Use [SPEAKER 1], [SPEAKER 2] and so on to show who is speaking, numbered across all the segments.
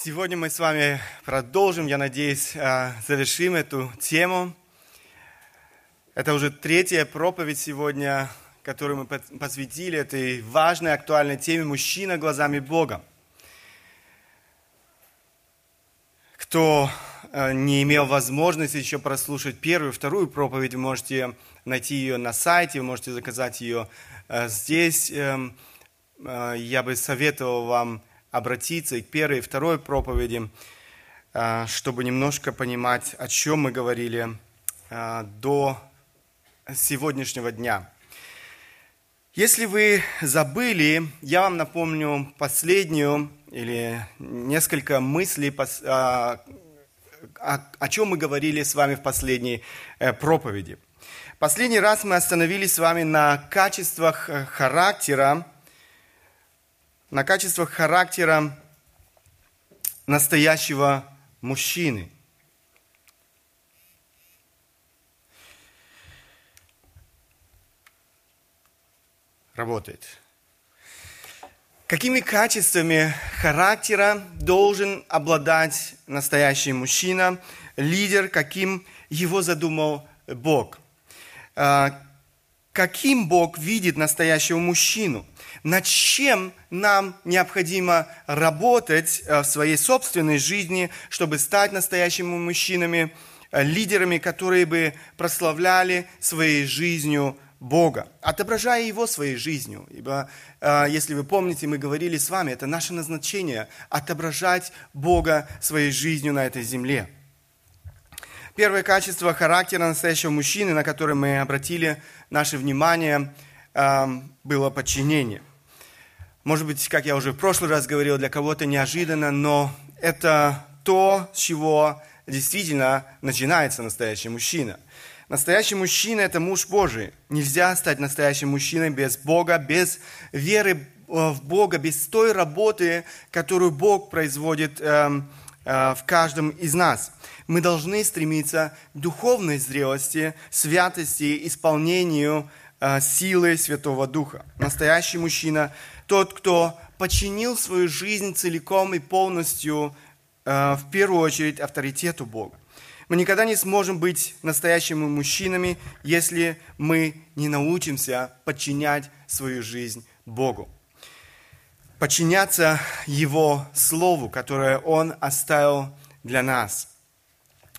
[SPEAKER 1] Сегодня мы с вами продолжим, я надеюсь, э, завершим эту тему. Это уже третья проповедь сегодня, которую мы посвятили этой важной, актуальной теме «Мужчина глазами Бога». Кто э, не имел возможности еще прослушать первую, вторую проповедь, вы можете найти ее на сайте, вы можете заказать ее э, здесь. Эм, я бы советовал вам обратиться и к первой и второй проповеди, а, чтобы немножко понимать, о чем мы говорили а, до сегодняшнего дня. Если вы забыли, я вам напомню последнюю или несколько мыслей, а, о чем мы говорили с вами в последней э, проповеди. Последний раз мы остановились с вами на качествах э, характера, на качествах характера настоящего мужчины. Работает. Какими качествами характера должен обладать настоящий мужчина, лидер, каким его задумал Бог? А, каким Бог видит настоящего мужчину? Над чем нам необходимо работать э, в своей собственной жизни, чтобы стать настоящими мужчинами, э, лидерами, которые бы прославляли своей жизнью Бога, отображая Его своей жизнью. Ибо, э, если вы помните, мы говорили с вами, это наше назначение – отображать Бога своей жизнью на этой земле. Первое качество характера настоящего мужчины, на которое мы обратили наше внимание, было подчинение. Может быть, как я уже в прошлый раз говорил, для кого-то неожиданно, но это то, с чего действительно начинается настоящий мужчина. Настоящий мужчина – это муж Божий. Нельзя стать настоящим мужчиной без Бога, без веры э, в Бога, без той работы, которую Бог производит э, э, в каждом из нас. Мы должны стремиться к духовной зрелости, святости, исполнению силы Святого Духа. Настоящий мужчина тот, кто подчинил свою жизнь целиком и полностью, э, в первую очередь, авторитету Бога. Мы никогда не сможем быть настоящими мужчинами, если мы не научимся подчинять свою жизнь Богу. Подчиняться Его Слову, которое Он оставил для нас.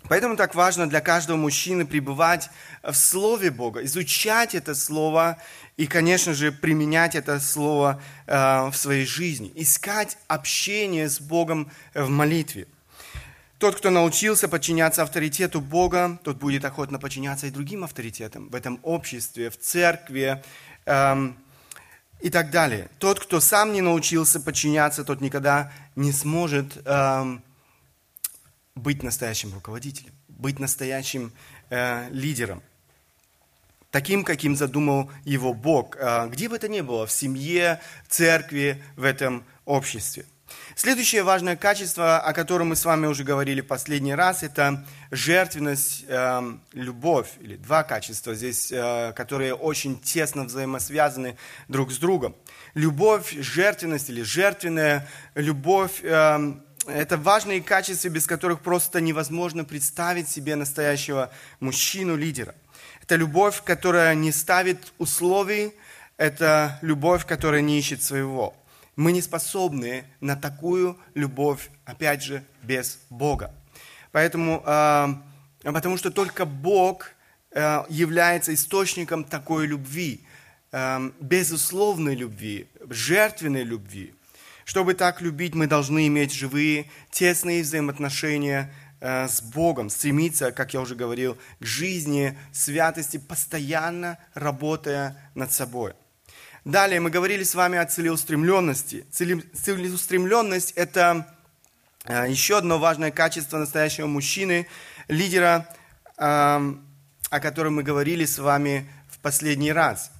[SPEAKER 1] Поэтому так важно для каждого мужчины пребывать в Слове Бога, изучать это Слово и, конечно же, применять это слово э, в своей жизни, искать общение с Богом в молитве. Тот, кто научился подчиняться авторитету Бога, тот будет охотно подчиняться и другим авторитетам в этом обществе, в церкви эм, и так далее. Тот, кто сам не научился подчиняться, тот никогда не сможет эм, быть настоящим руководителем, быть настоящим э, лидером таким, каким задумал его Бог, а, где бы это ни было, в семье, в церкви, в этом обществе. Следующее важное качество, о котором мы с вами уже говорили последний раз, это жертвенность, э, любовь, или два качества здесь, э, которые очень тесно взаимосвязаны друг с другом. Любовь, жертвенность или жертвенная любовь э, это важные качества, без которых просто невозможно представить себе настоящего мужчину-лидера – это любовь, которая не ставит условий, это любовь, которая не ищет своего. Мы не способны на такую любовь, опять же, без Бога. Поэтому, э, потому что только Бог э, является источником такой любви, э, безусловной любви, жертвенной любви. Чтобы так любить, мы должны иметь живые, тесные взаимоотношения Э, с Богом, стремиться, как я уже говорил, к жизни, святости, постоянно работая над собой. Далее мы говорили с вами о целеустремленности. Целеустремленность – это э, еще одно важное качество настоящего мужчины, лидера, эм, о котором мы говорили с вами в последний раз.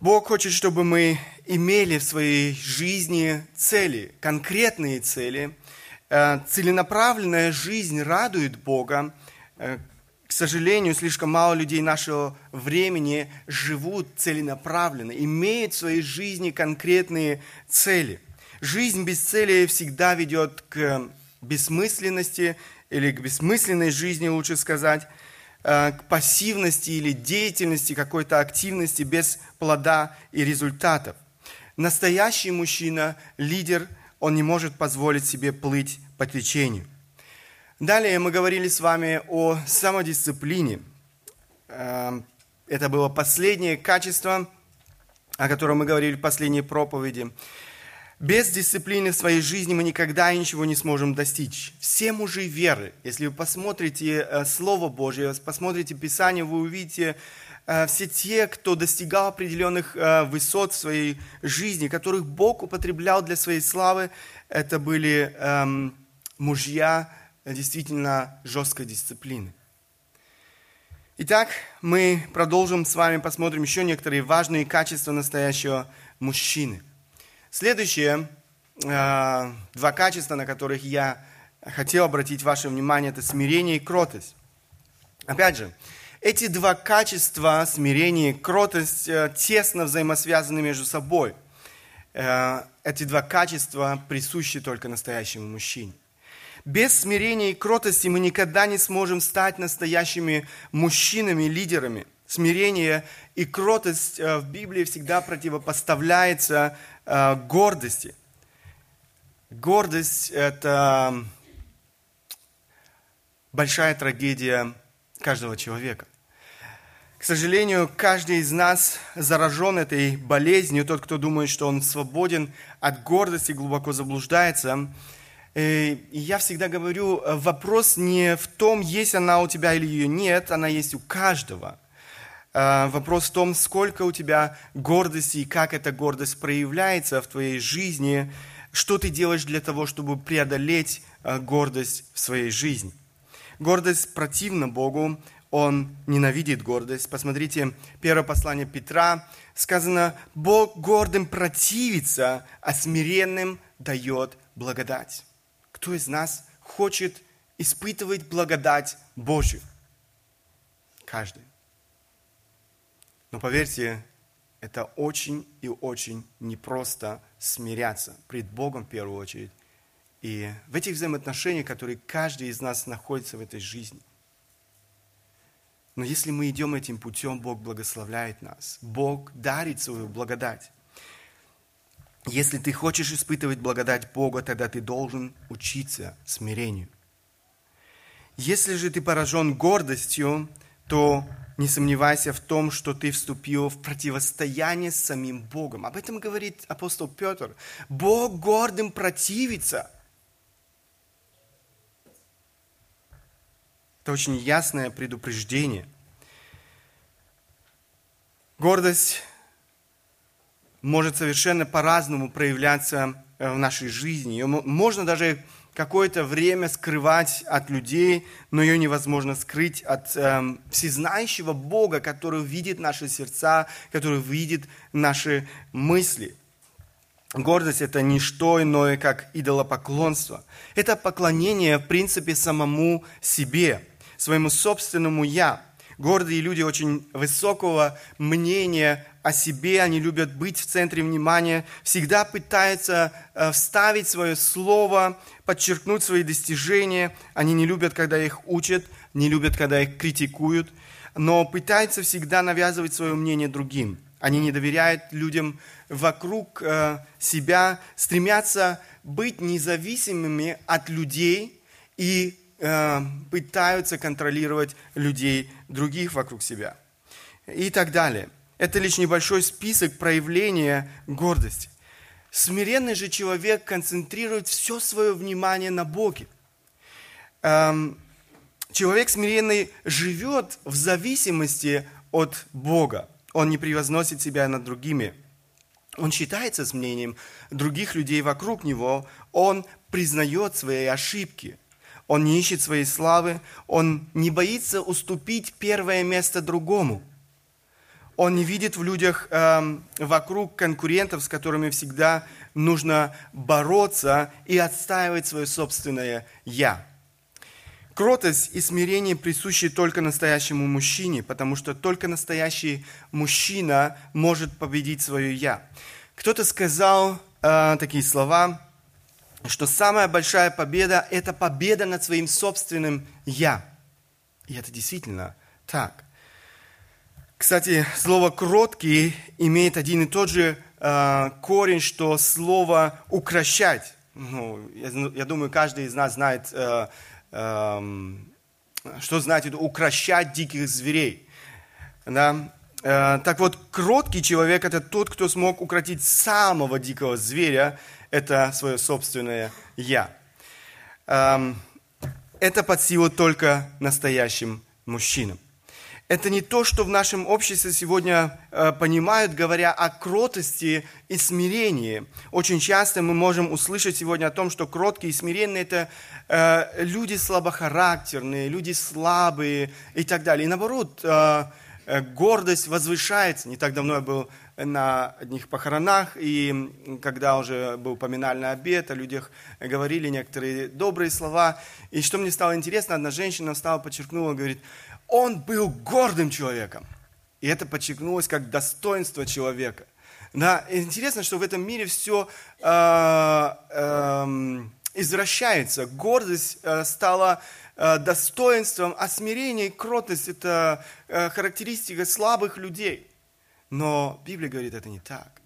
[SPEAKER 1] Бог хочет, чтобы мы имели в своей жизни цели, конкретные цели, Э, целенаправленная жизнь радует Бога. Э, к сожалению, слишком мало людей нашего времени живут целенаправленно, имеют в своей жизни конкретные цели. Жизнь без цели всегда ведет к бессмысленности или к бессмысленной жизни, лучше сказать, к пассивности или деятельности, какой-то активности без плода и результатов. Настоящий мужчина, лидер, он не может позволить себе плыть по течению. Далее мы говорили с вами о самодисциплине. Эм, это было последнее качество, о котором мы говорили в последней проповеди. Без дисциплины в своей жизни мы никогда ничего не сможем достичь. Все мужи веры, если вы посмотрите э, Слово Божье, посмотрите Писание, вы увидите э, все те, кто достигал определенных э, высот в своей жизни, которых Бог употреблял для своей славы, это были эм, мужья действительно жесткой дисциплины. Итак, мы продолжим с вами, посмотрим еще некоторые важные качества настоящего мужчины – Следующие э, два качества, на которых я хотел обратить ваше внимание, это смирение и кротость. Опять же, эти два качества, смирение и кротость, э, тесно взаимосвязаны между собой. Э, эти два качества присущи только настоящему мужчине. Без смирения и кротости мы никогда не сможем стать настоящими мужчинами, лидерами – смирение и кротость в Библии всегда противопоставляется гордости. Гордость – это большая трагедия каждого человека. К сожалению, каждый из нас заражен этой болезнью. Тот, кто думает, что он свободен от гордости, глубоко заблуждается. Э, и я всегда говорю, вопрос не в том, есть она у тебя или ее нет, она есть у каждого – вопрос в том, сколько у тебя гордости и как эта гордость проявляется в твоей жизни, что ты делаешь для того, чтобы преодолеть а, гордость в своей жизни. Гордость противна Богу, он ненавидит гордость. Посмотрите, первое послание Петра, сказано, Бог гордым противится, а смиренным дает благодать. Кто из нас хочет испытывать благодать Божью? Каждый. Но поверьте, это очень и очень непросто смиряться пред Богом в первую очередь. И в этих взаимоотношениях, которые каждый из нас находится в этой жизни. Но если мы идем этим путем, Бог благословляет нас. Бог дарит свою благодать. Если ты хочешь испытывать благодать Бога, тогда ты должен учиться смирению. Если же ты поражен гордостью, то не сомневайся в том, что ты вступил в противостояние с самим Богом. Об этом говорит апостол Петр. Бог гордым противится. Это очень ясное предупреждение. Гордость может совершенно по-разному проявляться в нашей жизни. Ее можно даже какое-то время скрывать от людей, но ее невозможно скрыть от э, всезнающего Бога, который видит наши сердца, который видит наши мысли. Гордость – это не что иное, как идолопоклонство. Это поклонение, в принципе, самому себе, своему собственному «я». Гордые люди очень высокого мнения о себе, они любят быть в центре внимания, всегда пытаются э, вставить свое слово, подчеркнуть свои достижения. Они не любят, когда их учат, не любят, когда их критикуют, но пытаются всегда навязывать свое мнение другим. Они не доверяют людям вокруг э, себя, стремятся быть независимыми от людей и э, пытаются контролировать людей других вокруг себя. И так далее – это лишь небольшой список проявления гордости. Смиренный же человек концентрирует все свое внимание на Боге. Эм, человек смиренный живет в зависимости от Бога. Он не превозносит себя над другими. Он считается с мнением других людей вокруг него. Он признает свои ошибки. Он не ищет своей славы. Он не боится уступить первое место другому – он не видит в людях э, вокруг конкурентов, с которыми всегда нужно бороться и отстаивать свое собственное «я». Кротость и смирение присущи только настоящему мужчине, потому что только настоящий мужчина может победить свое «я». Кто-то сказал, э, такие слова, что самая большая победа – это победа над своим собственным «я». И это действительно так. Кстати, слово «кроткий» имеет один и тот же э, корень, что слово «укращать». Ну, я, я думаю, каждый из нас знает, э, э, что значит «укращать диких зверей». Да? Э, так вот, кроткий человек – это тот, кто смог укротить самого дикого зверя, это свое собственное «я». Это под силу только настоящим мужчинам. Это не то, что в нашем обществе сегодня э, понимают, говоря о кротости и смирении. Очень часто мы можем услышать сегодня о том, что кроткие и смиренные – это э, люди слабохарактерные, люди слабые и так далее. И наоборот, э, гордость возвышается. Не так давно я был на одних похоронах, и когда уже был поминальный обед, о людях говорили некоторые добрые слова. И что мне стало интересно, одна женщина встала, подчеркнула, говорит, он был гордым человеком. И это подчеркнулось как достоинство человека. Да, интересно, что в этом мире все э, э, извращается. Гордость э, стала э, достоинством, а смирение и кротость – это э, характеристика слабых людей. Но Библия говорит, это не так.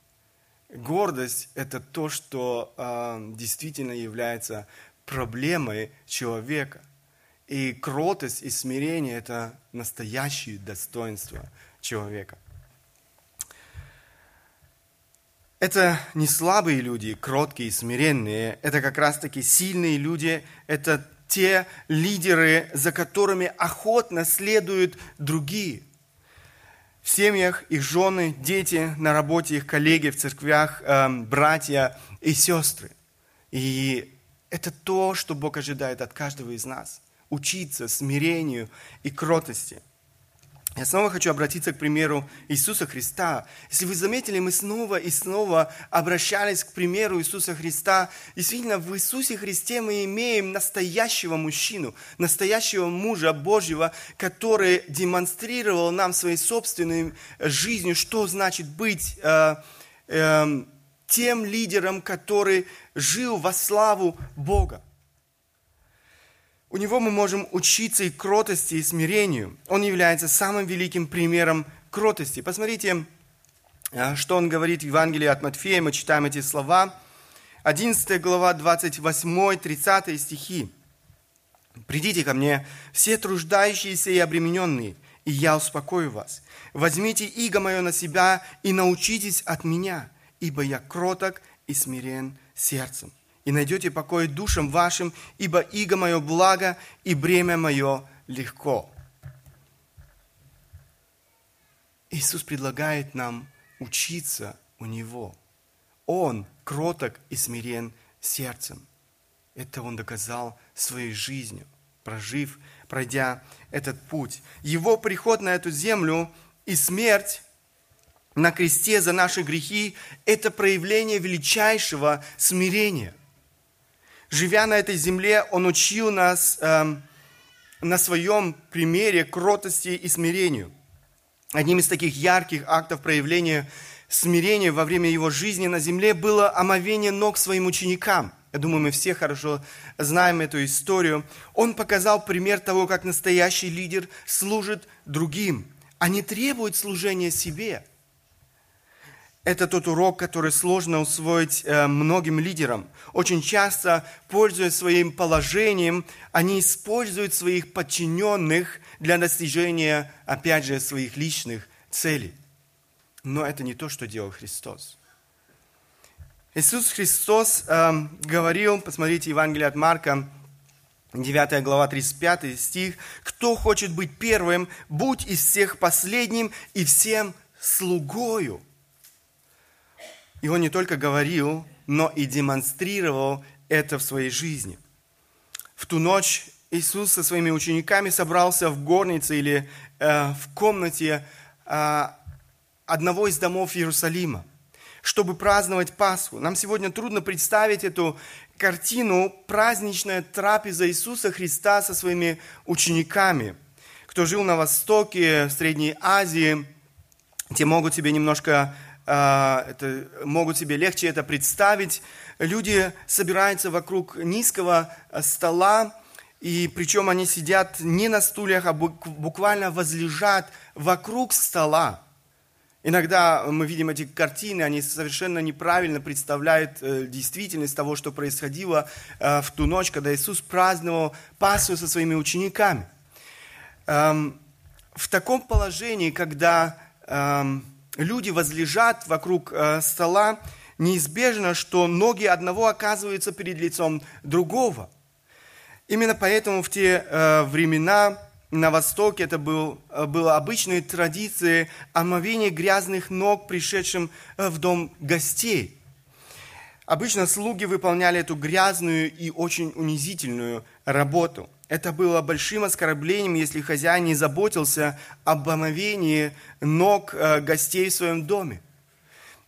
[SPEAKER 1] Гордость – это то, что э, действительно является проблемой человека. И кротость и смирение – это настоящее достоинство человека. Это не слабые люди, кроткие и смиренные. Это как раз-таки сильные люди. Это те лидеры, за которыми охотно следуют другие – в семьях их жены, дети, на работе их коллеги, в церквях, э, братья и сестры. И это то, что Бог ожидает от каждого из нас. Учиться смирению и кротости – я снова хочу обратиться к примеру Иисуса Христа. Если вы заметили, мы снова и снова обращались к примеру Иисуса Христа. Действительно, в Иисусе Христе мы имеем настоящего мужчину, настоящего мужа Божьего, который демонстрировал нам своей собственной жизнью, что значит быть э, э, тем лидером, который жил во славу Бога. У него мы можем учиться и кротости, и смирению. Он является самым великим примером кротости. Посмотрите, а, что он говорит в Евангелии от Матфея. Мы читаем эти слова. 11 глава, 28-30 стихи. «Придите ко мне, все труждающиеся и обремененные, и я успокою вас. Возьмите иго мое на себя и научитесь от меня, ибо я кроток и смирен сердцем, и найдете покой душам вашим, ибо иго мое благо и бремя мое легко. Иисус предлагает нам учиться у Него. Он кроток и смирен сердцем. Это Он доказал своей жизнью, прожив, пройдя этот путь. Его приход на эту землю и смерть на кресте за наши грехи – это проявление величайшего смирения – живя на этой земле, Он учил нас э, на своем примере кротости и смирению. Одним из таких ярких актов проявления смирения во время Его жизни на земле было омовение ног своим ученикам. Я думаю, мы все хорошо знаем эту историю. Он показал пример того, как настоящий лидер служит другим, а не требует служения себе – это тот урок, который сложно усвоить э, многим лидерам. Очень часто, пользуясь своим положением, они используют своих подчиненных для достижения, опять же, своих личных целей. Но это не то, что делал Христос. Иисус Христос э, говорил, посмотрите Евангелие от Марка, 9 глава, 35 стих, «Кто хочет быть первым, будь из всех последним и всем слугою». И он не только говорил, но и демонстрировал это в своей жизни. В ту ночь Иисус со своими учениками собрался в горнице или э, в комнате э, одного из домов Иерусалима, чтобы праздновать Пасху. Нам сегодня трудно представить эту картину праздничная трапеза Иисуса Христа со своими учениками. Кто жил на Востоке, в Средней Азии, те могут себе немножко это, могут себе легче это представить. Люди собираются вокруг низкого стола, и причем они сидят не на стульях, а буквально возлежат вокруг стола. Иногда мы видим эти картины, они совершенно неправильно представляют э, действительность того, что происходило э, в ту ночь, когда Иисус праздновал Пасху со своими учениками. Эм, в таком положении, когда эм, люди возлежат вокруг э, стола, неизбежно, что ноги одного оказываются перед лицом другого. Именно поэтому в те э, времена на Востоке это был, э, было обычной традицией омовения грязных ног, пришедшим в дом гостей. Обычно слуги выполняли эту грязную и очень унизительную работу. Это было большим оскорблением, если хозяин не заботился об омовении ног э, гостей в своем доме.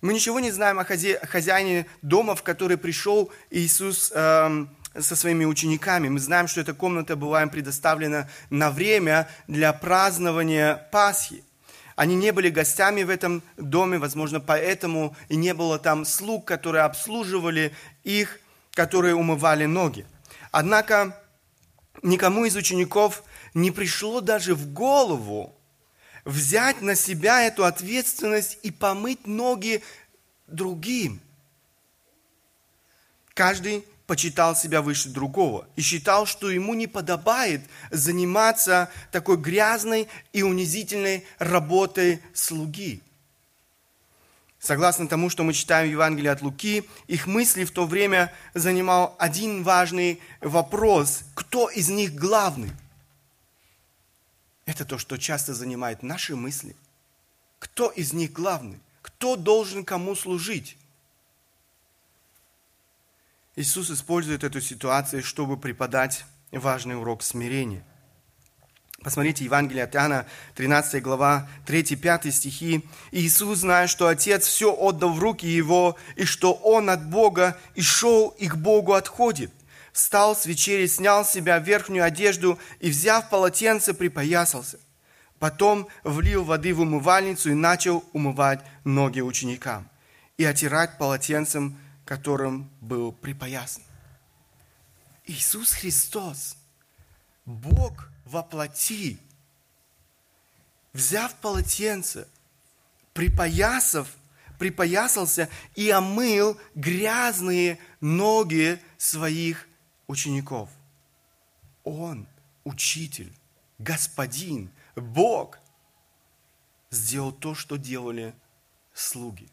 [SPEAKER 1] Мы ничего не знаем о хозяине дома, в который пришел Иисус эм, со своими учениками. Мы знаем, что эта комната была им предоставлена на время для празднования Пасхи. Они не были гостями в этом доме, возможно, поэтому и не было там слуг, которые обслуживали их, которые умывали ноги. Однако никому из учеников не пришло даже в голову взять на себя эту ответственность и помыть ноги другим. Каждый почитал себя выше другого и считал, что ему не подобает заниматься такой грязной и унизительной работой слуги. Согласно тому, что мы читаем в Евангелии от Луки, их мысли в то время занимал один важный вопрос. Кто из них главный? Это то, что часто занимает наши мысли. Кто из них главный? Кто должен кому служить? Иисус использует эту ситуацию, чтобы преподать важный урок смирения – Посмотрите, Евангелие от Иоанна, 13 глава, 3-5 стихи. Иисус, зная, что Отец все отдал в руки Его, и что Он от Бога, и шел и к Богу отходит. Встал с вечери, снял с себя верхнюю одежду и, взяв полотенце, припоясался. Потом влил воды в умывальницу и начал умывать ноги ученикам и отирать полотенцем, которым был припоясан. Иисус Христос, Бог – воплоти, взяв полотенце, припоясав, припоясался и омыл грязные ноги своих учеников. Он, учитель, господин, Бог, сделал то, что делали слуги.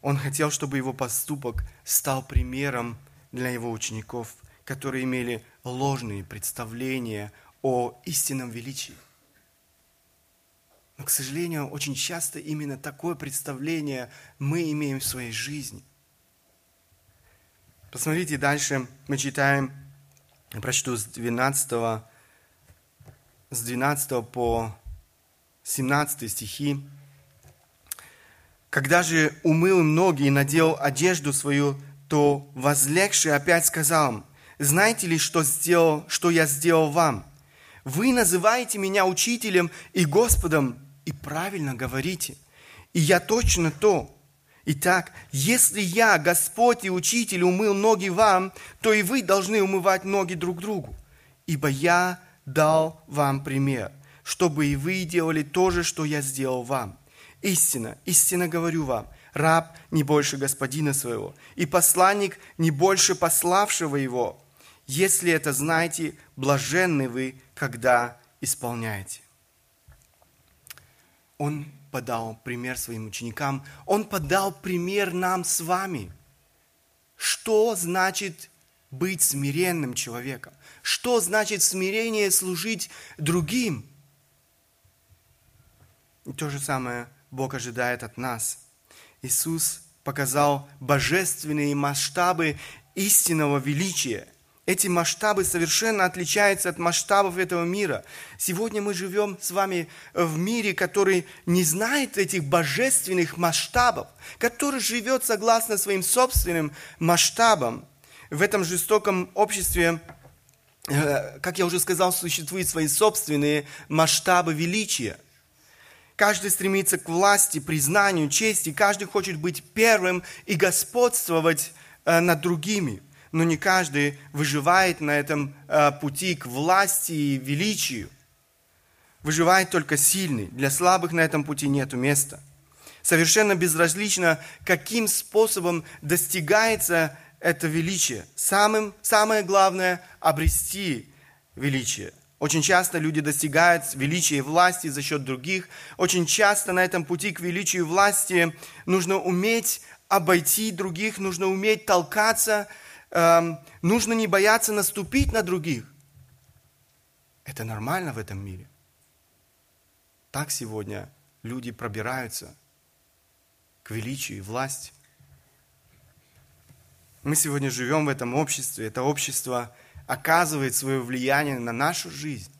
[SPEAKER 1] Он хотел, чтобы его поступок стал примером для его учеников, которые имели ложные представления о истинном величии. Но, к сожалению, очень часто именно такое представление мы имеем в своей жизни. Посмотрите, дальше мы читаем, я прочту с 12, с 12 по 17 стихи. «Когда же умыл ноги и надел одежду свою, то возлегший опять сказал знаете ли, что, сделал, что я сделал вам? Вы называете меня учителем и Господом, и правильно говорите. И я точно то. Итак, если я, Господь и Учитель, умыл ноги вам, то и вы должны умывать ноги друг другу. Ибо я дал вам пример, чтобы и вы делали то же, что я сделал вам. Истина, истинно говорю вам, раб не больше господина своего, и посланник не больше пославшего его. Если это знаете, блаженны вы, когда исполняете. Он подал пример своим ученикам, он подал пример нам с вами. Что значит быть смиренным человеком? Что значит смирение служить другим? И то же самое Бог ожидает от нас. Иисус показал божественные масштабы истинного величия – эти масштабы совершенно отличаются от масштабов этого мира. Сегодня мы живем с вами в мире, который не знает этих божественных масштабов, который живет согласно своим собственным масштабам. В этом жестоком обществе, э, как я уже сказал, существуют свои собственные масштабы величия. Каждый стремится к власти, признанию, чести. Каждый хочет быть первым и господствовать э, над другими. Но не каждый выживает на этом э, пути к власти и величию. Выживает только сильный. Для слабых на этом пути нет места. Совершенно безразлично, каким способом достигается это величие. Самым, самое главное – обрести величие. Очень часто люди достигают величия и власти за счет других. Очень часто на этом пути к величию и власти нужно уметь обойти других, нужно уметь толкаться, эм, нужно не бояться наступить на других. Это нормально в этом мире. Так сегодня люди пробираются к величию и власти. Мы сегодня живем в этом обществе. Это общество оказывает свое влияние на нашу жизнь.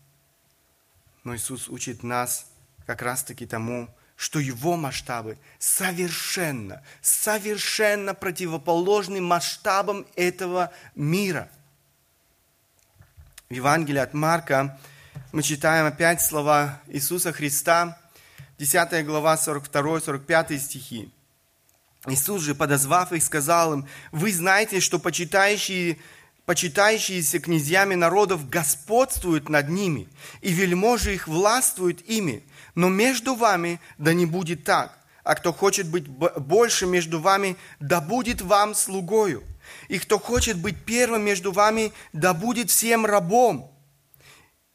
[SPEAKER 1] Но Иисус учит нас как раз-таки тому, что его масштабы совершенно, совершенно противоположны масштабам этого мира. В Евангелии от Марка мы читаем опять слова Иисуса Христа, 10 глава, 42-45 стихи. Иисус же, подозвав их, сказал им, «Вы знаете, что почитающие, почитающиеся князьями народов господствуют над ними, и вельможи их властвуют ими. Но между вами да не будет так. А кто хочет быть больше между вами, да будет вам слугою. И кто хочет быть первым между вами, да будет всем рабом.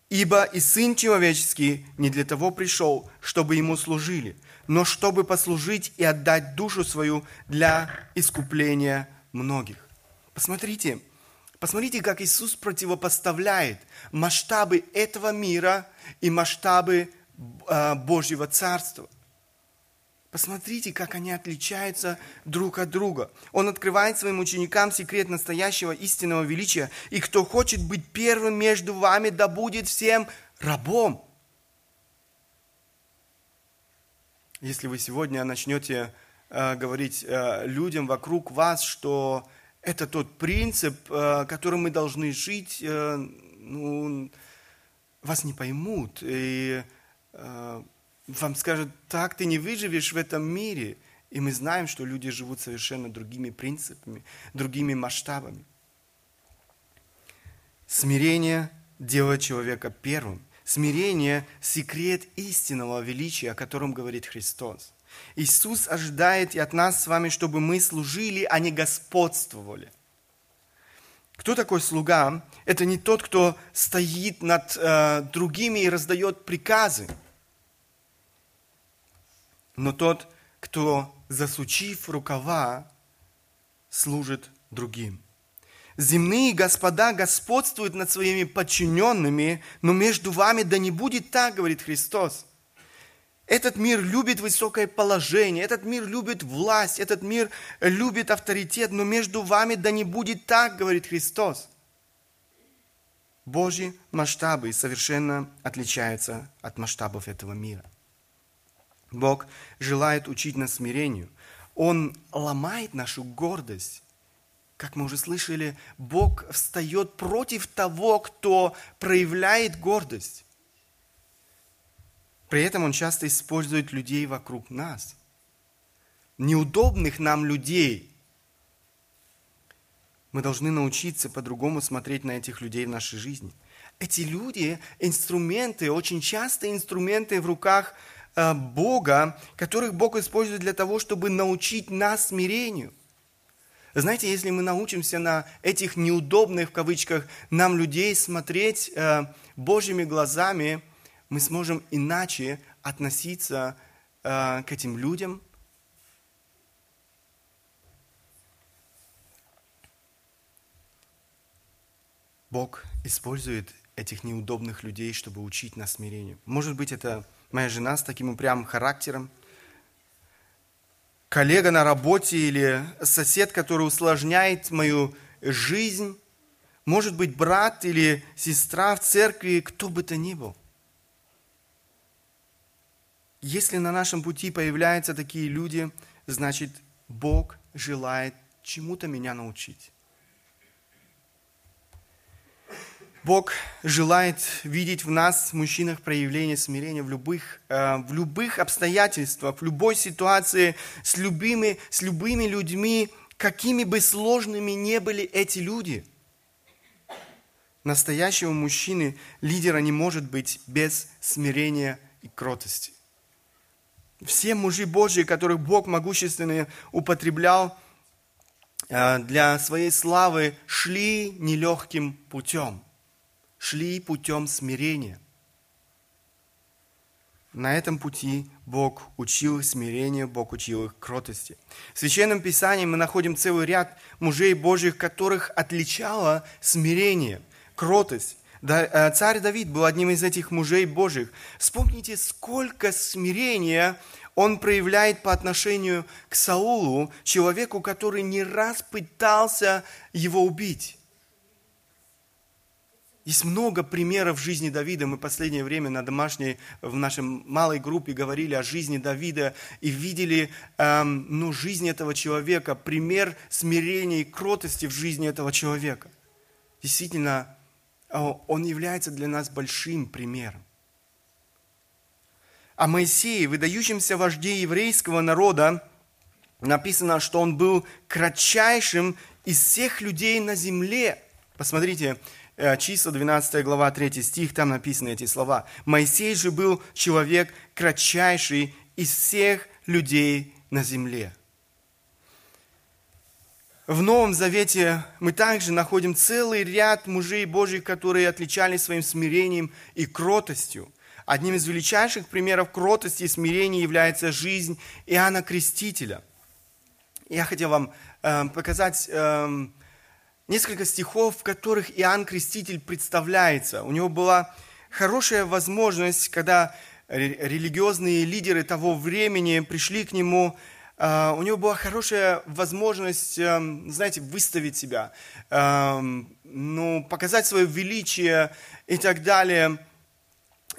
[SPEAKER 1] Ибо и Сын Человеческий не для того пришел, чтобы Ему служили, но чтобы послужить и отдать душу свою для искупления многих. Посмотрите, посмотрите, как Иисус противопоставляет масштабы этого мира и масштабы Божьего Царства. Посмотрите, как они отличаются друг от друга. Он открывает своим ученикам секрет настоящего истинного величия. И кто хочет быть первым между вами, да будет всем рабом. Если вы сегодня начнете э, говорить э, людям вокруг вас, что это тот принцип, которым мы должны жить, э, ну, вас не поймут. И вам скажут, так ты не выживешь в этом мире. И мы знаем, что люди живут совершенно другими принципами, другими масштабами. Смирение делает человека первым. Смирение – секрет истинного величия, о котором говорит Христос. Иисус ожидает и от нас с вами, чтобы мы служили, а не господствовали. Кто такой слуга? Это не тот, кто стоит над э, другими и раздает приказы, но тот, кто, засучив рукава, служит другим. Земные господа господствуют над своими подчиненными, но между вами да не будет так, говорит Христос. Этот мир любит высокое положение, этот мир любит власть, этот мир любит авторитет, но между вами да не будет так, говорит Христос. Божьи масштабы совершенно отличаются от масштабов этого мира. Бог желает учить нас смирению. Он ломает нашу гордость как мы уже слышали, Бог встает против того, кто проявляет гордость. При этом Он часто использует людей вокруг нас. Неудобных нам людей. Мы должны научиться по-другому смотреть на этих людей в нашей жизни. Эти люди – инструменты, очень часто инструменты в руках э, Бога, которых Бог использует для того, чтобы научить нас смирению – знаете, если мы научимся на этих неудобных, в кавычках, нам людей смотреть э, Божьими глазами, мы сможем иначе относиться э, к этим людям. Бог использует этих неудобных людей, чтобы учить нас смирению. Может быть, это моя жена с таким упрямым характером – коллега на работе или сосед, который усложняет мою жизнь, может быть, брат или сестра в церкви, кто бы то ни был. Если на нашем пути появляются такие люди, значит, Бог желает чему-то меня научить. Бог желает видеть в нас, мужчинах, проявление смирения в любых, э, в любых обстоятельствах, в любой ситуации, с любыми, с любыми людьми, какими бы сложными не были эти люди. Настоящего мужчины, лидера не может быть без смирения и кротости. Все мужи Божьи, которых Бог могущественно употреблял э, для своей славы, шли нелегким путем – шли путем смирения. На этом пути Бог учил их смирению, Бог учил их кротости. В Священном Писании мы находим целый ряд мужей Божьих, которых отличало смирение, кротость. Э, царь Давид был одним из этих мужей Божьих. Вспомните, сколько смирения он проявляет по отношению к Саулу, человеку, который не раз пытался его убить. Есть много примеров жизни Давида. Мы последнее время на домашней, в нашей малой группе говорили о жизни Давида и видели эм, ну, жизнь этого человека, пример смирения и кротости в жизни этого человека. Действительно, он является для нас большим примером. О Моисее, выдающемся вожде еврейского народа, написано, что он был кратчайшим из всех людей на земле. Посмотрите, Э, числа 12 глава 3 стих, там написаны эти слова. «Моисей же был человек кратчайший из всех людей на земле». В Новом Завете мы также находим целый ряд мужей Божьих, которые отличались своим смирением и кротостью. Одним из величайших примеров кротости и смирения является жизнь Иоанна Крестителя. Я хотел вам э, показать э, несколько стихов, в которых Иоанн Креститель представляется. У него была хорошая возможность, когда религиозные лидеры того времени пришли к нему, у него была хорошая возможность, эм, знаете, выставить себя, эм, ну, показать свое величие и так далее.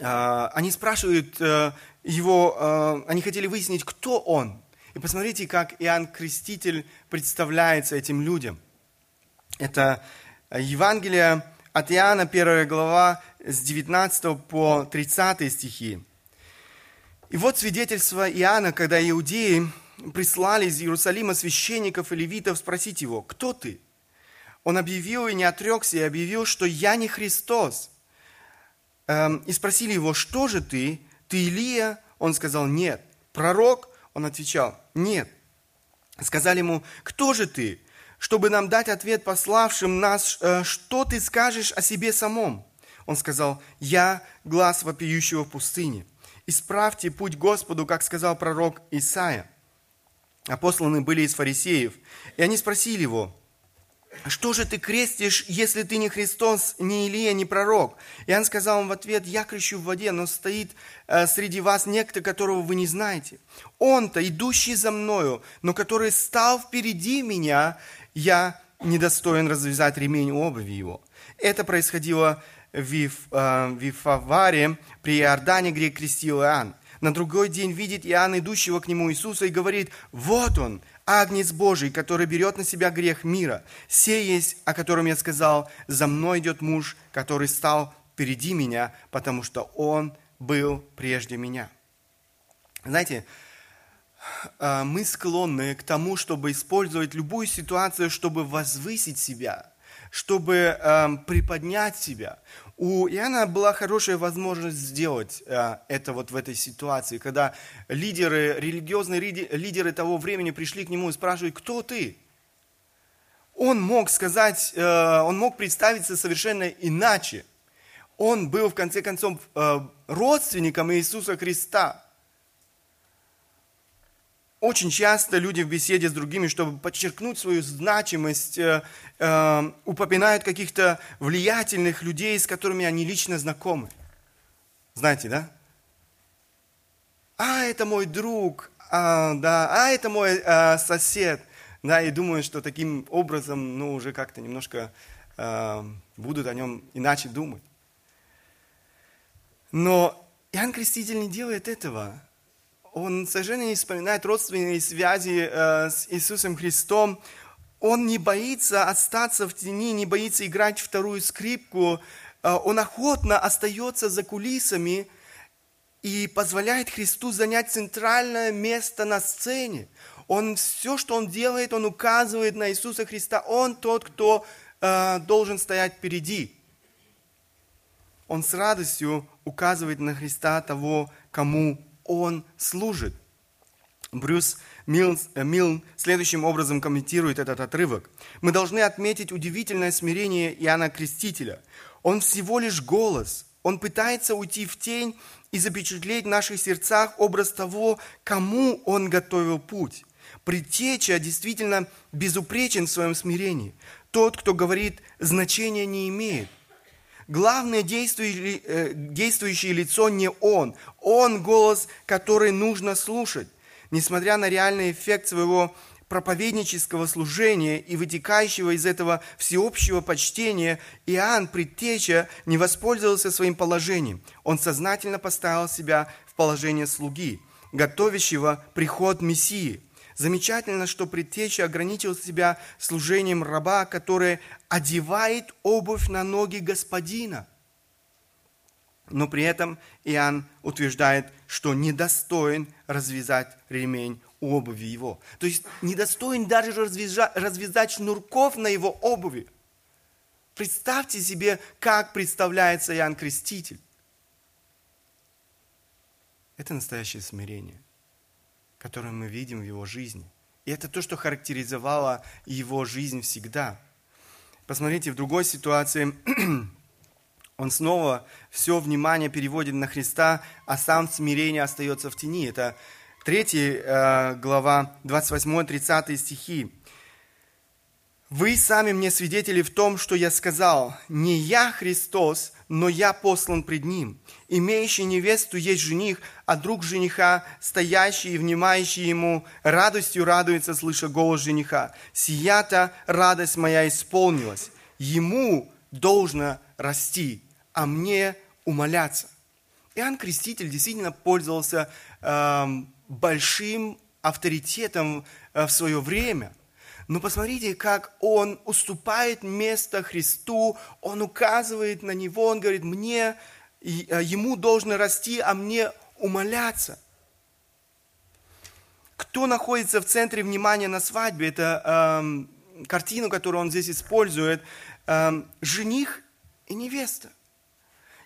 [SPEAKER 1] А, они спрашивают э, его, э, они хотели выяснить, кто он. И посмотрите, как Иоанн Креститель представляется этим людям – это Евангелие от Иоанна, 1 глава, с 19 по 30 стихи. И вот свидетельство Иоанна, когда иудеи прислали из Иерусалима священников и левитов спросить его, кто ты? Он объявил и не отрекся, и объявил, что я не Христос. Эм, и спросили его, что же ты? Ты Илия? Он сказал, нет. Пророк? Он отвечал, нет. Сказали ему, кто же ты? чтобы нам дать ответ пославшим нас, э, что ты скажешь о себе самом? Он сказал, я глаз вопиющего в пустыне. Исправьте путь Господу, как сказал пророк Исаия. Апостолы были из фарисеев, и они спросили его, что же ты крестишь, если ты не Христос, не Илия, не пророк? И он сказал им в ответ, я крещу в воде, но стоит э, среди вас некто, которого вы не знаете. Он-то, идущий за мною, но который стал впереди меня, я недостоин развязать ремень обуви его. Это происходило в э, Вифаваре, при Иордане, где крестил Иоанн. На другой день видит Иоанн, идущего к нему Иисуса, и говорит, вот он, Агнец Божий, который берет на себя грех мира. Сей есть, о котором я сказал, за мной идет муж, который стал впереди меня, потому что он был прежде меня. Знаете, а, мы склонны к тому, чтобы использовать любую ситуацию, чтобы возвысить себя, чтобы э, приподнять себя. У Иоанна была хорошая возможность сделать э, это вот в этой ситуации, когда лидеры, религиозные лидеры того времени пришли к нему и спрашивают, кто ты? Он мог сказать, э, он мог представиться совершенно иначе. Он был, в конце концов, э, родственником Иисуса Христа. Очень часто люди в беседе с другими, чтобы подчеркнуть свою значимость, э, э, упоминают каких-то влиятельных людей, с которыми они лично знакомы. Знаете, да? А, это мой друг, а, да, а, это мой а, сосед. Да, и думаю, что таким образом, ну, уже как-то немножко э, будут о нем иначе думать. Но Иоанн Креститель не делает этого он совершенно не вспоминает родственные связи э, с Иисусом Христом. Он не боится остаться в тени, не боится играть вторую скрипку, он охотно остается за кулисами и позволяет Христу занять центральное место на сцене. Он все, что он делает, он указывает на Иисуса Христа. Он тот, кто э, должен стоять впереди. Он с радостью указывает на Христа того, кому он служит. Брюс Милн, э, Милн следующим образом комментирует этот отрывок. Мы должны отметить удивительное смирение Иоанна Крестителя. Он всего лишь голос. Он пытается уйти в тень и запечатлеть в наших сердцах образ того, кому он готовил путь. Предтеча действительно безупречен в своем смирении. Тот, кто говорит, значения не имеет. Главное действующее, э, действующее лицо не он. Он голос, который нужно слушать. Несмотря на реальный эффект своего проповеднического служения и вытекающего из этого всеобщего почтения, Иоанн, предтеча, не воспользовался своим положением. Он сознательно поставил себя в положение слуги, готовящего приход Мессии. Замечательно, что предтеча ограничил себя служением раба, который одевает обувь на ноги господина. Но при этом Иоанн утверждает, что недостоин развязать ремень обуви его. То есть недостоин даже развязать, развязать шнурков на его обуви. Представьте себе, как представляется Иоанн Креститель. Это настоящее смирение, которое мы видим в его жизни. И это то, что характеризовало его жизнь всегда. Посмотрите, в другой ситуации он снова все внимание переводит на Христа, а сам смирение остается в тени. Это 3 э, глава, 28-30 стихи. «Вы сами мне свидетели в том, что я сказал, не я Христос, но я послан пред Ним. Имеющий невесту есть жених, а друг жениха, стоящий и внимающий ему, радостью радуется, слыша голос жениха. Сия-то радость моя исполнилась. Ему должно расти, а мне умоляться». Иоанн Креститель действительно пользовался эм, большим авторитетом э, в свое время. Но посмотрите, как он уступает место Христу, он указывает на него, он говорит, мне, э, ему должно расти, а мне умоляться. Кто находится в центре внимания на свадьбе? Это эм, картину, которую он здесь использует. Эм, жених и невеста.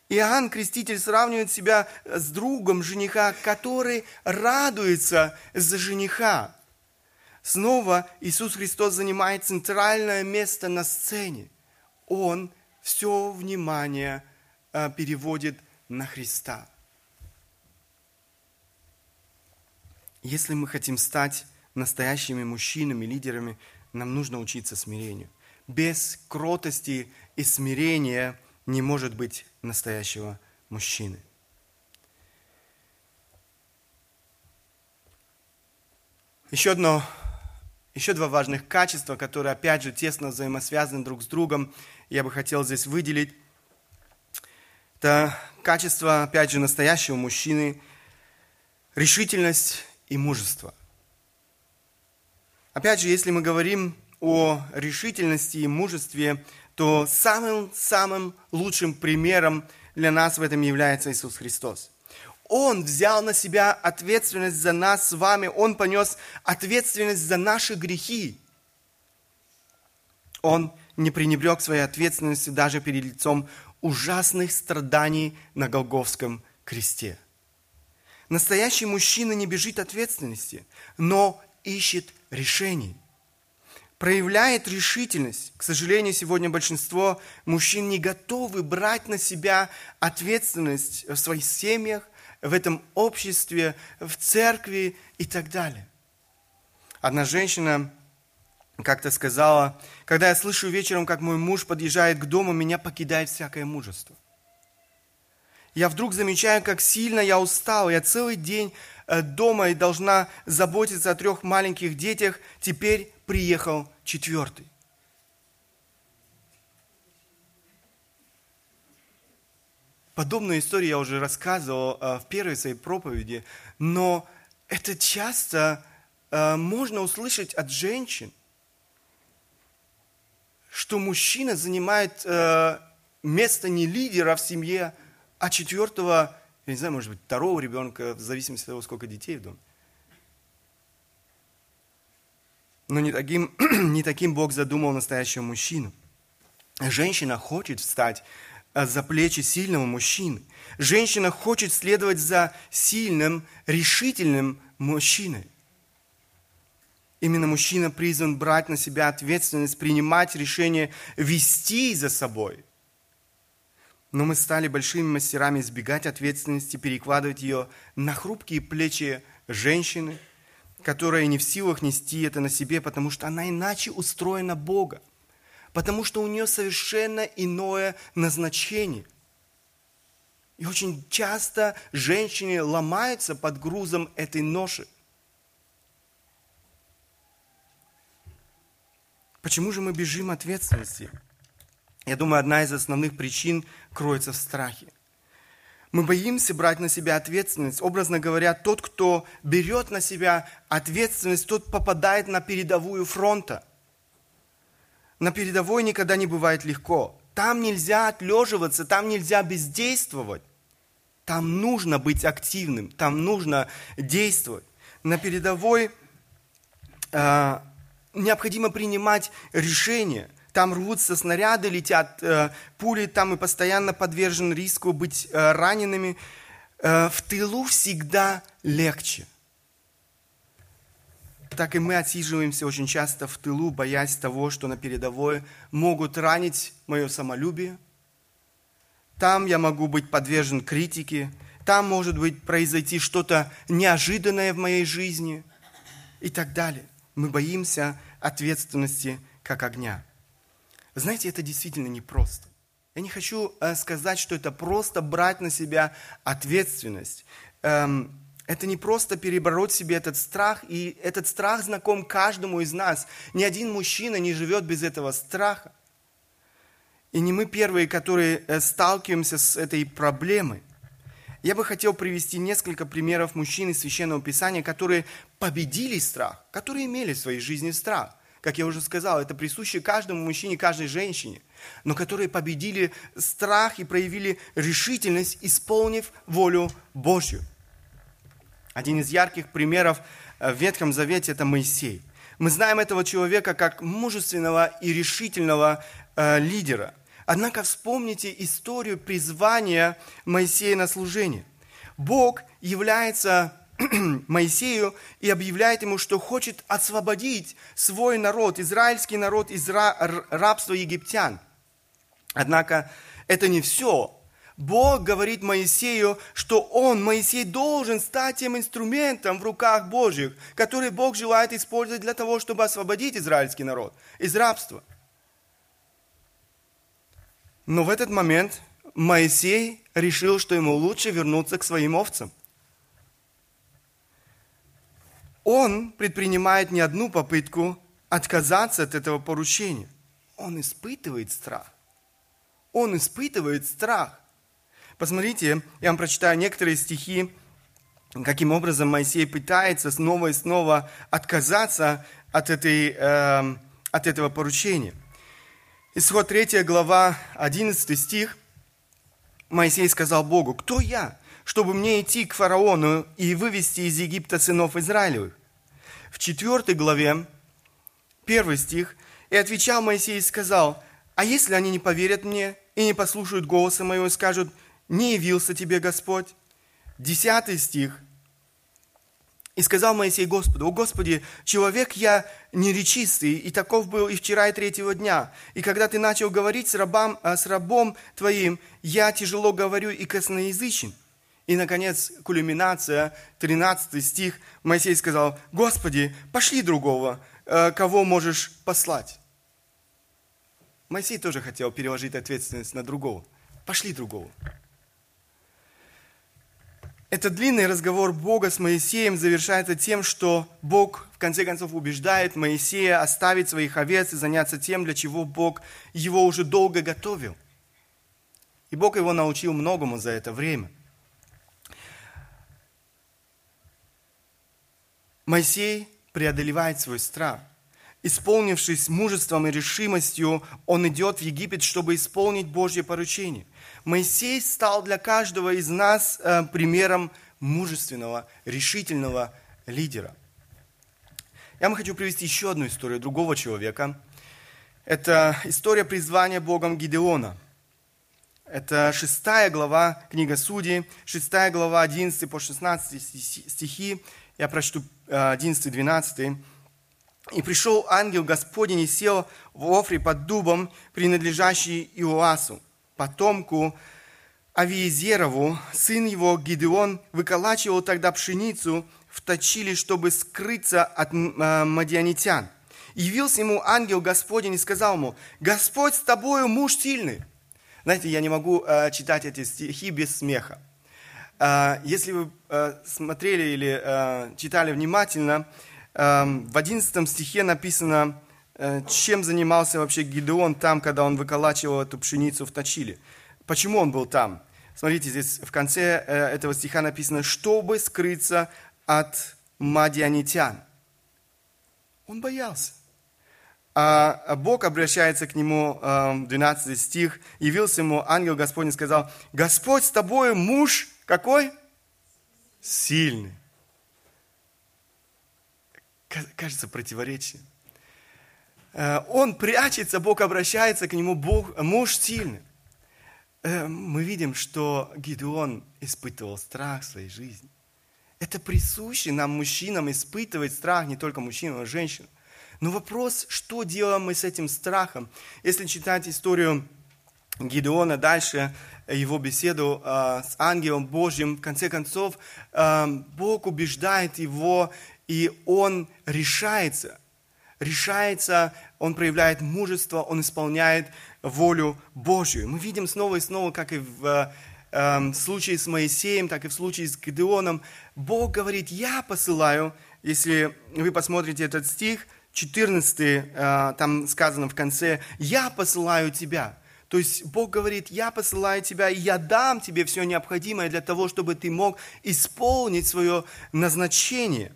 [SPEAKER 1] Иоанн Креститель сравнивает себя с другом жениха, который радуется за жениха. Снова Иисус Христос занимает центральное место на сцене. Он все внимание э, переводит на Христа. Если мы хотим стать настоящими мужчинами, лидерами, нам нужно учиться смирению. Без кротости и смирения не может быть настоящего мужчины. Еще одно, еще два важных качества, которые, опять же, тесно взаимосвязаны друг с другом, я бы хотел здесь выделить. Это качество, опять же, настоящего мужчины, решительность и мужество. Опять же, если мы говорим о решительности и мужестве, то самым-самым лучшим примером для нас в этом является Иисус Христос. Он взял на себя ответственность за нас с вами, Он понес ответственность за наши грехи. Он не пренебрег своей ответственности даже перед лицом ужасных страданий на Голговском кресте. Настоящий мужчина не бежит ответственности, но ищет решений проявляет решительность. К сожалению, сегодня большинство мужчин не готовы брать на себя ответственность в своих семьях, в этом обществе, в церкви и так далее. Одна женщина как-то сказала, когда я слышу вечером, как мой муж подъезжает к дому, меня покидает всякое мужество. Я вдруг замечаю, как сильно я устал. Я целый день э, дома и должна заботиться о трех маленьких детях. Теперь приехал четвертый. Подобную историю я уже рассказывал э, в первой своей проповеди, но это часто э, можно услышать от женщин, что мужчина занимает э, место не лидера в семье, а четвертого, я не знаю, может быть, второго ребенка, в зависимости от того, сколько детей в доме. Но не таким, не таким Бог задумал настоящего мужчину. Женщина хочет встать э, за плечи сильного мужчины. Женщина хочет следовать за сильным, решительным мужчиной. Именно мужчина призван брать на себя ответственность, принимать решение вести за собой. Но мы стали большими мастерами избегать ответственности, перекладывать ее на хрупкие плечи женщины, которая не в силах нести это на себе, потому что она иначе устроена Бога, потому что у нее совершенно иное назначение. И очень часто женщины ломаются под грузом этой ноши. Почему же мы бежим ответственности? Я думаю, одна из основных причин кроется в страхе. Мы боимся брать на себя ответственность. Образно говоря, тот, кто берет на себя ответственность, тот попадает на передовую фронта. На передовой никогда не бывает легко. Там нельзя отлеживаться, там нельзя бездействовать. Там нужно быть активным, там нужно действовать. На передовой э, необходимо принимать решения. Там рвутся снаряды, летят э, пули, там и постоянно подвержен риску быть э, ранеными. Э, в тылу всегда легче. Так и мы отсиживаемся очень часто в тылу, боясь того, что на передовой могут ранить мое самолюбие. Там я могу быть подвержен критике, там может быть произойти что-то неожиданное в моей жизни и так далее. Мы боимся ответственности как огня. Знаете, это действительно непросто. Я не хочу э, сказать, что это просто брать на себя ответственность. Эм, это не просто перебороть себе этот страх, и этот страх знаком каждому из нас. Ни один мужчина не живет без этого страха. И не мы первые, которые э, сталкиваемся с этой проблемой. Я бы хотел привести несколько примеров мужчин из Священного Писания, которые победили страх, которые имели в своей жизни страх. Как я уже сказал, это присуще каждому мужчине, каждой женщине, но которые победили страх и проявили решительность, исполнив волю Божью. Один из ярких примеров э, в Ветхом Завете – это Моисей. Мы знаем этого человека как мужественного и решительного э, лидера – Однако вспомните историю призвания Моисея на служение. Бог является Моисею и объявляет ему, что хочет освободить свой народ, израильский народ из рабства египтян. Однако это не все. Бог говорит Моисею, что он, Моисей, должен стать тем инструментом в руках Божьих, который Бог желает использовать для того, чтобы освободить израильский народ из рабства – но в этот момент Моисей решил, что ему лучше вернуться к своим овцам. Он предпринимает не одну попытку отказаться от этого поручения. Он испытывает страх. Он испытывает страх. Посмотрите, я вам прочитаю некоторые стихи, каким образом Моисей пытается снова и снова отказаться от, этой, э, от этого поручения – Исход 3 глава, 11 стих. Моисей сказал Богу, кто я, чтобы мне идти к фараону и вывести из Египта сынов Израилевых? В 4 главе, 1 стих, и отвечал Моисей и сказал, а если они не поверят мне и не послушают голоса моего и скажут, не явился тебе Господь? 10 стих, и сказал Моисей Господу, «О Господи, человек я неречистый, и таков был и вчера, и третьего дня. И когда ты начал говорить с, рабом, а, с рабом твоим, я тяжело говорю и косноязычен». И, наконец, кульминация, 13 стих, Моисей сказал, «Господи, пошли другого, э, кого можешь послать». Моисей тоже хотел переложить ответственность на другого. Пошли другого. Этот длинный разговор Бога с Моисеем завершается тем, что Бог в конце концов убеждает Моисея оставить своих овец и заняться тем, для чего Бог его уже долго готовил. И Бог его научил многому за это время. Моисей преодолевает свой страх. исполнившись мужеством и решимостью, он идет в Египет, чтобы исполнить Божье поручение. Моисей стал для каждого из нас э, примером мужественного, решительного лидера. Я вам хочу привести еще одну историю другого человека. Это история призвания Богом Гидеона. Это шестая глава, книга Судей, шестая глава, 11 по 16 стихи. Я прочту 11-12. Э, «И пришел ангел Господень и сел в Офре под дубом, принадлежащий Иоасу, потомку Авиезерову, сын его Гидеон, выколачивал тогда пшеницу в точили, чтобы скрыться от э, мадианитян. Явился ему ангел Господень и сказал ему, «Господь с тобою, муж сильный». Знаете, я не могу э, читать эти стихи без смеха. Э, если вы э, смотрели или э, читали внимательно, э, в 11 стихе написано, чем занимался вообще Гидеон там, когда он выколачивал эту пшеницу в точили. Почему он был там? Смотрите, здесь в конце э, этого стиха написано, чтобы скрыться от мадианитян. Он боялся. А Бог обращается к нему, 12 э, стих, явился ему ангел Господень, сказал, Господь с тобой, муж какой? Сильный. Кажется, противоречие. Э, он прячется, Бог обращается к нему, Бог, муж сильный. Э, мы видим, что Гидеон испытывал страх в своей жизни. Это присуще нам, мужчинам, испытывать страх, не только мужчинам, но и женщинам. Но вопрос, что делаем мы с этим страхом? Если читать историю Гидеона дальше, его беседу э, с ангелом Божьим, в конце концов, Бог убеждает его, и он решается. Решается, он проявляет мужество, он исполняет волю Божью. Мы видим снова и снова, как и в э, случае с Моисеем, так и в случае с Гедеоном, Бог говорит, я посылаю, если вы посмотрите этот стих, 14, э, там сказано в конце, я посылаю тебя. То есть Бог говорит, я посылаю тебя, и я дам тебе все необходимое для того, чтобы ты мог исполнить свое назначение.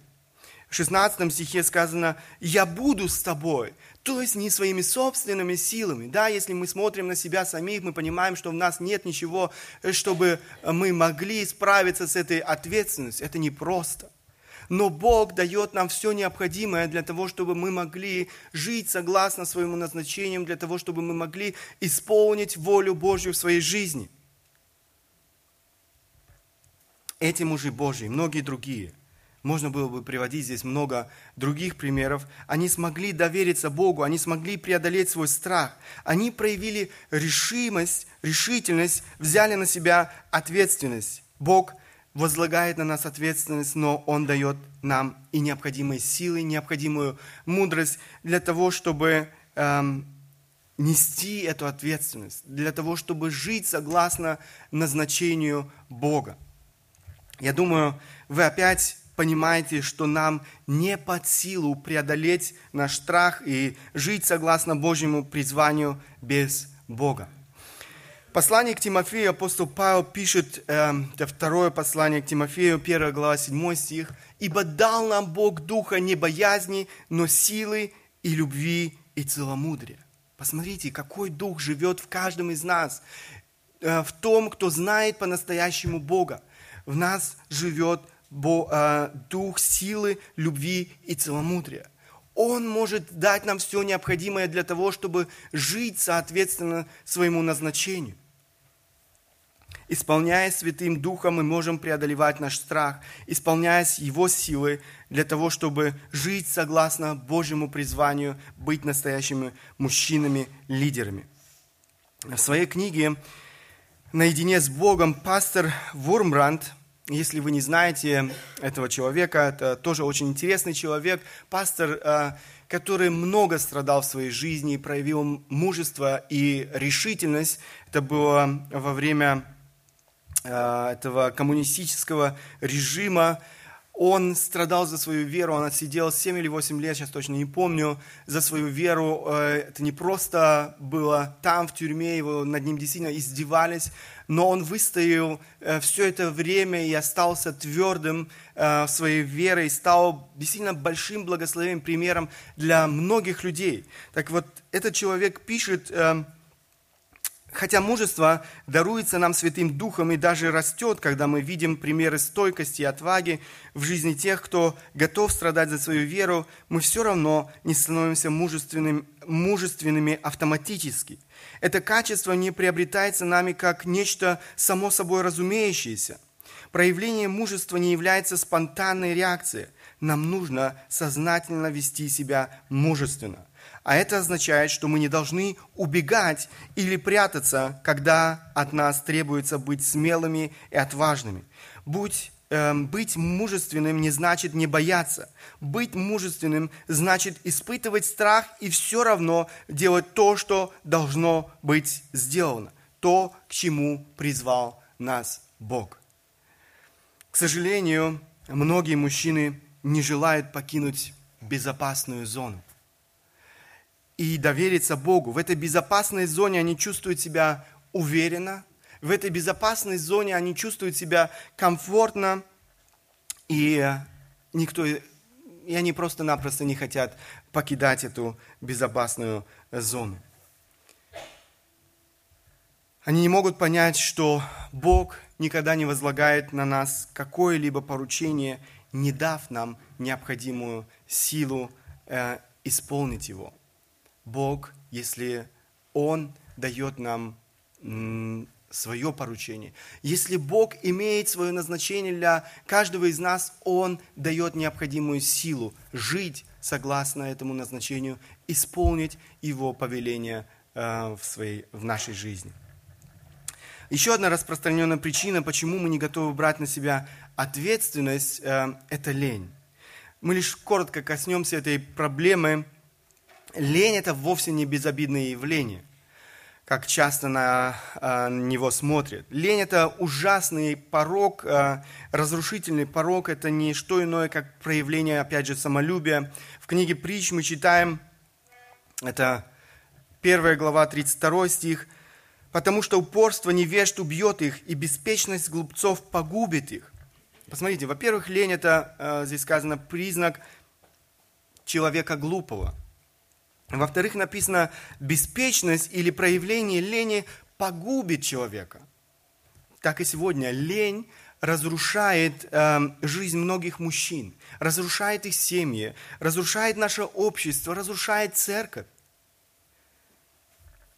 [SPEAKER 1] В 16 стихе сказано, я буду с тобой. То есть не своими собственными силами. Да, если мы смотрим на себя самих, мы понимаем, что в нас нет ничего, э, чтобы мы могли справиться с этой ответственностью. Это непросто. Но Бог дает нам все необходимое для того, чтобы мы могли жить согласно своему назначению, для того, чтобы мы могли исполнить волю Божью в своей жизни. Эти мужи Божьи, многие другие – можно было бы приводить здесь много других примеров. Они смогли довериться Богу, они смогли преодолеть свой страх. Они проявили решимость, решительность, взяли на себя ответственность. Бог возлагает на нас ответственность, но Он дает нам и необходимые силы, необходимую мудрость для того, чтобы эм, нести эту ответственность, для того, чтобы жить согласно назначению Бога. Я думаю, вы опять понимаете, что нам не под силу преодолеть наш страх и жить согласно Божьему призванию без Бога. Послание к Тимофею апостол Павел пишет, э, второе послание к Тимофею, 1 глава, 7 стих, «Ибо дал нам Бог духа не боязни, но силы и любви и целомудрия». Посмотрите, какой дух живет в каждом из нас, э, в том, кто знает по-настоящему Бога. В нас живет дух силы, любви и целомудрия. Он может дать нам все необходимое для того, чтобы жить соответственно своему назначению. Исполняясь Святым Духом, мы можем преодолевать наш страх, исполняясь Его силой для того, чтобы жить согласно Божьему призванию, быть настоящими мужчинами, лидерами. В своей книге «Наедине с Богом» пастор Вурмбранд – если вы не знаете этого человека, это тоже очень интересный человек, пастор, э, который много страдал в своей жизни, проявил мужество и решительность. Это было во время э, этого коммунистического режима. Он страдал за свою веру, он отсидел 7 или 8 лет, сейчас точно не помню, за свою веру. Э, это не просто было там, в тюрьме, его над ним действительно издевались, но он выстоял э, все это время и остался твердым э, в своей вере и стал действительно большим благословением, примером для многих людей. Так вот, этот человек пишет Хотя мужество даруется нам Святым Духом и даже растет, когда мы видим примеры стойкости и отваги в жизни тех, кто готов страдать за свою веру, мы все равно не становимся мужественными, мужественными автоматически. Это качество не приобретается нами как нечто само собой разумеющееся. Проявление мужества не является спонтанной реакцией. Нам нужно сознательно вести себя мужественно. А это означает, что мы не должны убегать или прятаться, когда от нас требуется быть смелыми и отважными. Будь, э, быть мужественным не значит не бояться. Быть мужественным значит испытывать страх и все равно делать то, что должно быть сделано. То, к чему призвал нас Бог. К сожалению, многие мужчины не желают покинуть безопасную зону и довериться Богу. В этой безопасной зоне они чувствуют себя уверенно, в этой безопасной зоне они чувствуют себя комфортно, и никто, и они просто-напросто не хотят покидать эту безопасную зону. Они не могут понять, что Бог никогда не возлагает на нас какое-либо поручение, не дав нам необходимую силу э, исполнить его. Бог, если Он дает нам свое поручение. Если Бог имеет свое назначение для каждого из нас, Он дает необходимую силу жить согласно этому назначению, исполнить Его повеление э, в, своей, в нашей жизни. Еще одна распространенная причина, почему мы не готовы брать на себя ответственность, э, это лень. Мы лишь коротко коснемся этой проблемы – Лень – это вовсе не безобидное явление, как часто на э, него смотрят. Лень – это ужасный порог, э, разрушительный порог, это не что иное, как проявление, опять же, самолюбия. В книге «Притч» мы читаем, это 1 глава, 32 стих, «Потому что упорство невежд убьет их, и беспечность глупцов погубит их». Посмотрите, во-первых, лень – это, э, здесь сказано, признак человека глупого – во-вторых, написано, беспечность или проявление лени погубит человека. Так и сегодня лень разрушает э, жизнь многих мужчин, разрушает их семьи, разрушает наше общество, разрушает церковь.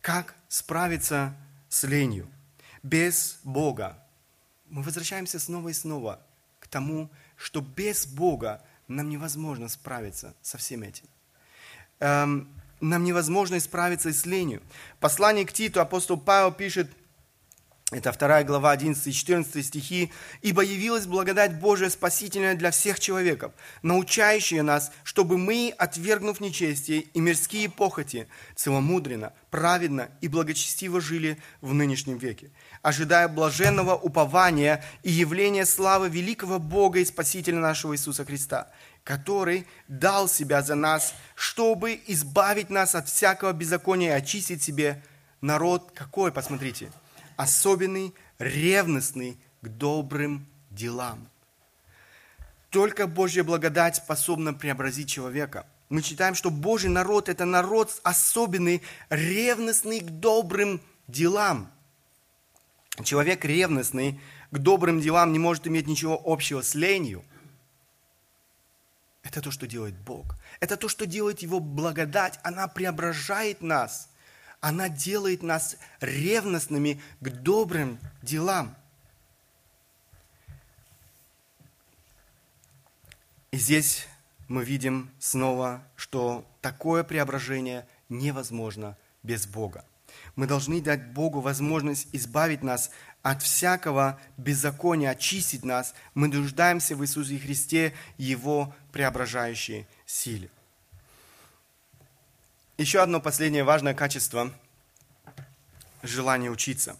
[SPEAKER 1] Как справиться с ленью? Без Бога. Мы возвращаемся снова и снова к тому, что без Бога нам невозможно справиться со всем этим. Эм, нам невозможно справиться с ленью. Послание к Титу апостол Павел пишет, это 2 глава 11 и 14 стихи. «Ибо явилась благодать Божия спасительная для всех человеков, научающая нас, чтобы мы, отвергнув нечестие и мирские похоти, целомудренно, праведно и благочестиво жили в нынешнем веке, ожидая блаженного упования и явления славы великого Бога и Спасителя нашего Иисуса Христа, который дал себя за нас, чтобы избавить нас от всякого беззакония и очистить себе народ какой, посмотрите, особенный, ревностный к добрым делам. Только Божья благодать способна преобразить человека. Мы читаем, что Божий народ – это народ особенный, ревностный к добрым делам. Человек ревностный к добрым делам не может иметь ничего общего с ленью – это то, что делает Бог. Это то, что делает Его благодать. Она преображает нас. Она делает нас ревностными к добрым делам. И здесь мы видим снова, что такое преображение невозможно без Бога. Мы должны дать Богу возможность избавить нас от всякого беззакония, очистить нас. Мы нуждаемся в Иисусе Христе, Его преображающей силе. Еще одно последнее важное качество – желание учиться.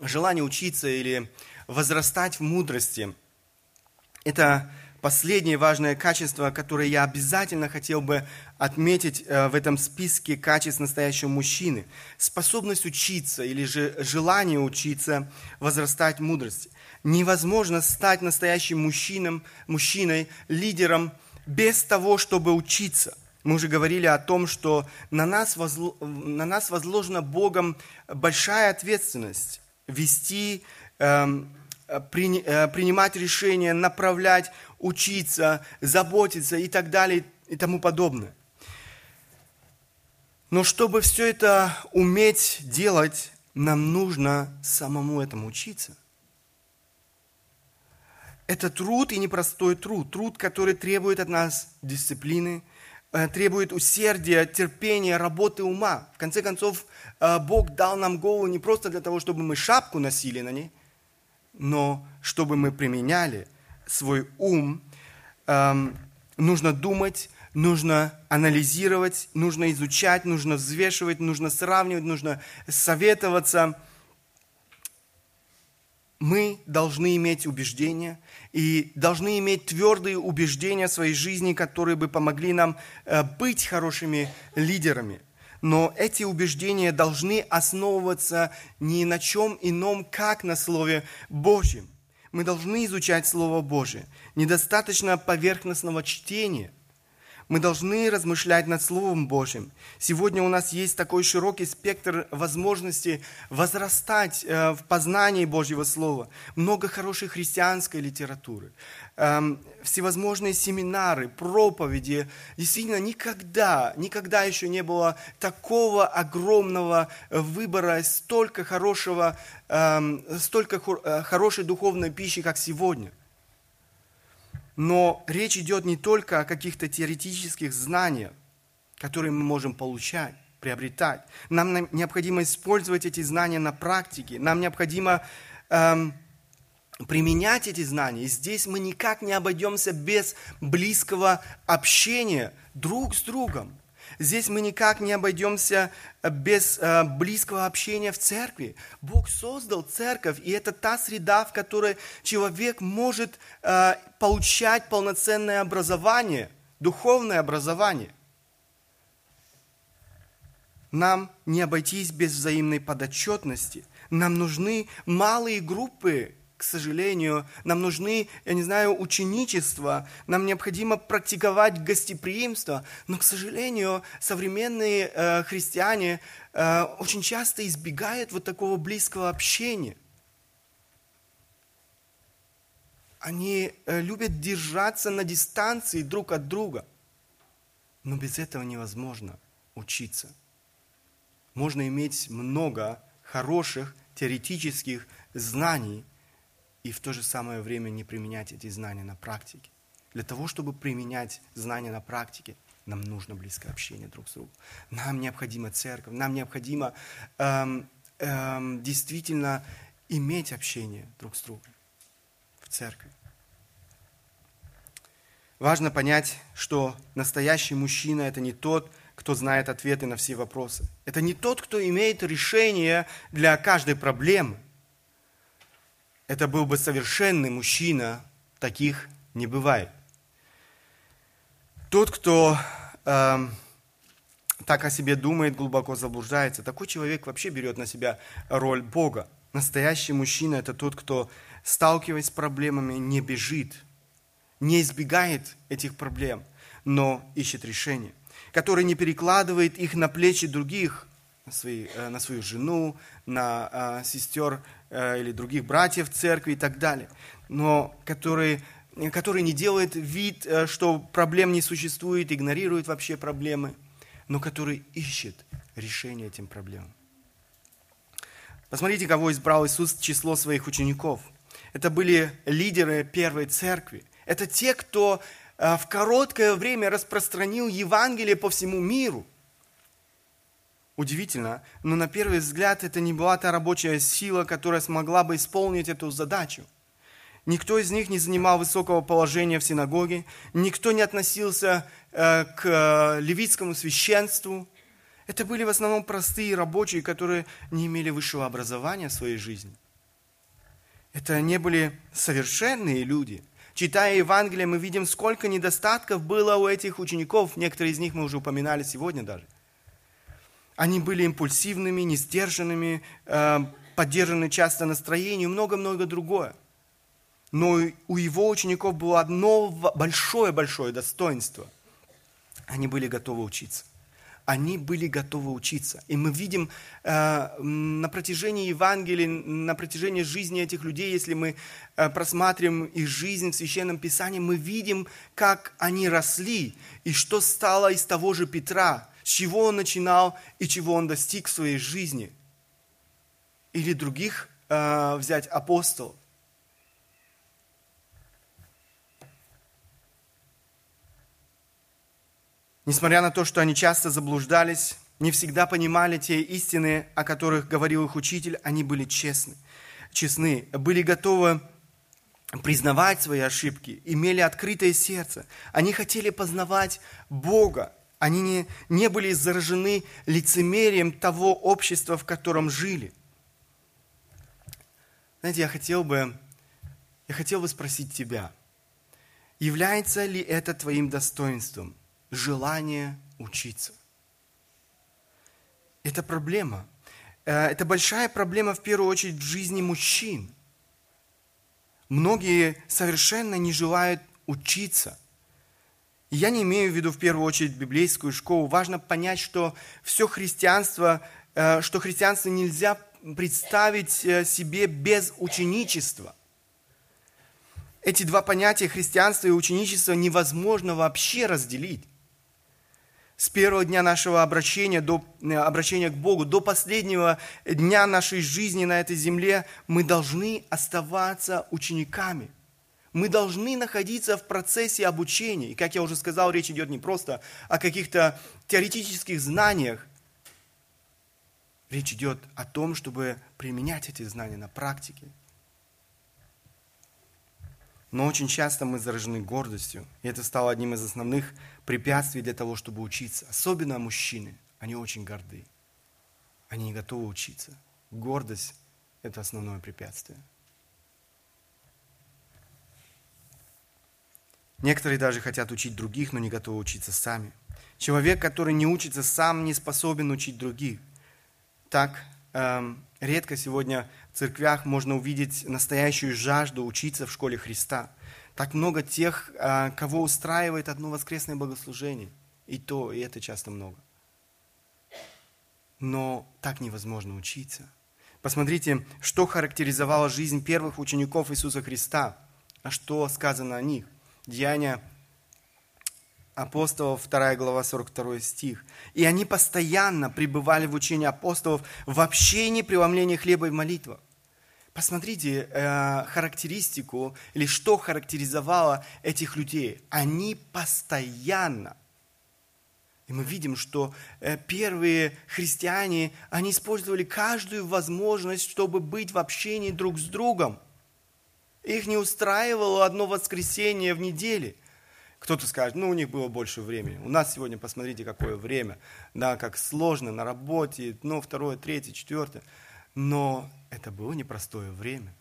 [SPEAKER 1] Желание учиться или возрастать в мудрости – это последнее важное качество, которое я обязательно хотел бы отметить э, в этом списке качеств настоящего мужчины. Способность учиться или же желание учиться, возрастать мудрости. Невозможно стать настоящим мужчином, мужчиной, лидером без того, чтобы учиться. Мы уже говорили о том, что на нас, возло, на нас возложена Богом большая ответственность вести, эм, принимать решения, направлять, учиться, заботиться и так далее и тому подобное. Но чтобы все это уметь делать, нам нужно самому этому учиться. Это труд и непростой труд. Труд, который требует от нас дисциплины, э, требует усердия, терпения, работы ума. В конце концов, э, Бог дал нам голову не просто для того, чтобы мы шапку носили на ней, но чтобы мы применяли свой ум. Эм, нужно думать, нужно анализировать, нужно изучать, нужно взвешивать, нужно сравнивать, нужно советоваться – мы должны иметь убеждения и должны иметь твердые убеждения в своей жизни, которые бы помогли нам э, быть хорошими лидерами. Но эти убеждения должны основываться ни на чем ином, как на Слове Божьем. Мы должны изучать Слово Божие. Недостаточно поверхностного чтения – мы должны размышлять над Словом Божьим. Сегодня у нас есть такой широкий спектр возможностей возрастать э, в познании Божьего Слова. Много хорошей христианской литературы, эм, всевозможные семинары, проповеди. Действительно, никогда, никогда еще не было такого огромного выбора, столько хорошего, эм, столько э, хорошей духовной пищи, как сегодня – но речь идет не только о каких-то теоретических знаниях, которые мы можем получать, приобретать. Нам необходимо использовать эти знания на практике. Нам необходимо эм, применять эти знания. И здесь мы никак не обойдемся без близкого общения друг с другом. Здесь мы никак не обойдемся э, без э, близкого общения в церкви. Бог создал церковь, и это та среда, в которой человек может э, получать полноценное образование, духовное образование. Нам не обойтись без взаимной подотчетности. Нам нужны малые группы к сожалению, нам нужны, я не знаю, ученичество, нам необходимо практиковать гостеприимство, но, к сожалению, современные э, христиане э, очень часто избегают вот такого близкого общения. Они э, любят держаться на дистанции друг от друга, но без этого невозможно учиться. Можно иметь много хороших теоретических знаний, и в то же самое время не применять эти знания на практике. Для того, чтобы применять знания на практике, нам нужно близкое общение друг с другом. Нам необходима церковь, нам необходимо эм, эм, действительно иметь общение друг с другом в церкви. Важно понять, что настоящий мужчина – это не тот, кто знает ответы на все вопросы. Это не тот, кто имеет решение для каждой проблемы это был бы совершенный мужчина, таких не бывает. Тот, кто э, так о себе думает, глубоко заблуждается, такой человек вообще берет на себя роль Бога. Настоящий мужчина – это тот, кто, сталкиваясь с проблемами, не бежит, не избегает этих проблем, но ищет решение, который не перекладывает их на плечи других, на, свои, э, на свою жену, на э, сестер или других братьев церкви и так далее, но который, который не делает вид, э, что проблем не существует, игнорирует вообще проблемы, но который ищет решение этим проблемам. Посмотрите, кого избрал Иисус в число своих учеников. Это были лидеры первой церкви. Это те, кто э, в короткое время распространил Евангелие по всему миру – Удивительно, но на первый взгляд это не была та рабочая сила, которая смогла бы исполнить эту задачу. Никто из них не занимал высокого положения в синагоге, никто не относился э, к э, левитскому священству. Это были в основном простые рабочие, которые не имели высшего образования в своей жизни. Это не были совершенные люди, Читая Евангелие, мы видим, сколько недостатков было у этих учеников. Некоторые из них мы уже упоминали сегодня даже. Они были импульсивными, несдержанными, э, поддержаны часто настроением, много-много другое. Но у его учеников было одно большое-большое достоинство. Они были готовы учиться. Они были готовы учиться. И мы видим э, на протяжении Евангелия, на протяжении жизни этих людей, если мы э, просматриваем их жизнь в Священном Писании, мы видим, как они росли и что стало из того же Петра, с чего он начинал и чего он достиг в своей жизни. Или других э, взять апостолов. Несмотря на то, что они часто заблуждались, не всегда понимали те истины, о которых говорил их учитель, они были честны, честны, были готовы признавать свои ошибки, имели открытое сердце. Они хотели познавать Бога. Они не, не были заражены лицемерием того общества, в котором жили. Знаете, я хотел бы, я хотел бы спросить тебя, является ли это твоим достоинством – желание учиться. Это проблема. Э, это большая проблема в первую очередь в жизни мужчин. Многие совершенно не желают учиться. Я не имею в виду в первую очередь библейскую школу. Важно понять, что все христианство, э, что христианство нельзя представить э, себе без ученичества – эти два понятия христианства и ученичества невозможно вообще разделить с первого дня нашего обращения, до, э, обращения к Богу, до последнего дня нашей жизни на этой земле, мы должны оставаться учениками. Мы должны находиться в процессе обучения. И, как я уже сказал, речь идет не просто о каких-то теоретических знаниях. Речь идет о том, чтобы применять эти знания на практике. Но очень часто мы заражены гордостью, и это стало одним из основных препятствий для того, чтобы учиться. Особенно мужчины, они очень горды. Они не готовы учиться. Гордость – это основное препятствие. Некоторые даже хотят учить других, но не готовы учиться сами. Человек, который не учится сам, не способен учить других. Так эм, редко сегодня в церквях можно увидеть настоящую жажду учиться в школе Христа. Так много тех, а, кого устраивает одно воскресное богослужение. И то, и это часто много. Но так невозможно учиться. Посмотрите, что характеризовало жизнь первых учеников Иисуса Христа, а что сказано о них. Деяния апостолов, 2 глава, 42 стих. «И они постоянно пребывали в учении апостолов в общении, преломлении хлеба и молитвах». Посмотрите э, характеристику, или что характеризовало этих людей. Они постоянно. И мы видим, что э, первые христиане, они использовали каждую возможность, чтобы быть в общении друг с другом. Их не устраивало одно воскресенье в неделе – кто-то скажет, ну, у них было больше времени. У нас сегодня, посмотрите, какое время, да, как сложно на работе, ну, второе, третье, четвертое. Но это было непростое время.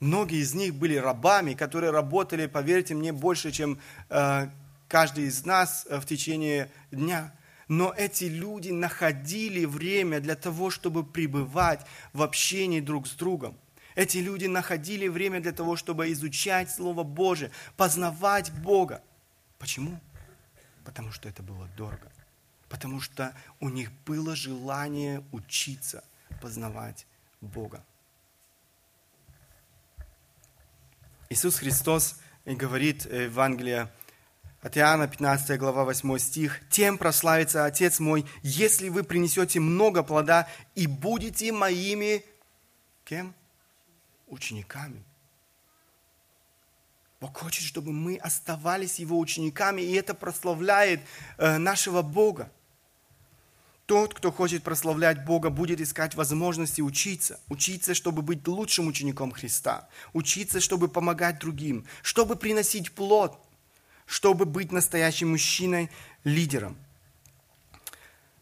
[SPEAKER 1] Многие из них были рабами, которые работали, поверьте мне, больше, чем э, каждый из нас э, в течение дня. Но эти люди находили время для того, чтобы пребывать в общении друг с другом. Эти люди находили время для того, чтобы изучать Слово Божие, познавать Бога. Почему? Потому что это было дорого. Потому что у них было желание учиться познавать Бога. Иисус Христос говорит в Евангелии от Иоанна, 15 глава, 8 стих. «Тем прославится Отец мой, если вы принесете много плода и будете моими...» Кем? Учениками. Бог хочет, чтобы мы оставались Его учениками, и это прославляет э, нашего Бога. Тот, кто хочет прославлять Бога, будет искать возможности учиться. Учиться, чтобы быть лучшим учеником Христа. Учиться, чтобы помогать другим. Чтобы приносить плод. Чтобы быть настоящим мужчиной, лидером.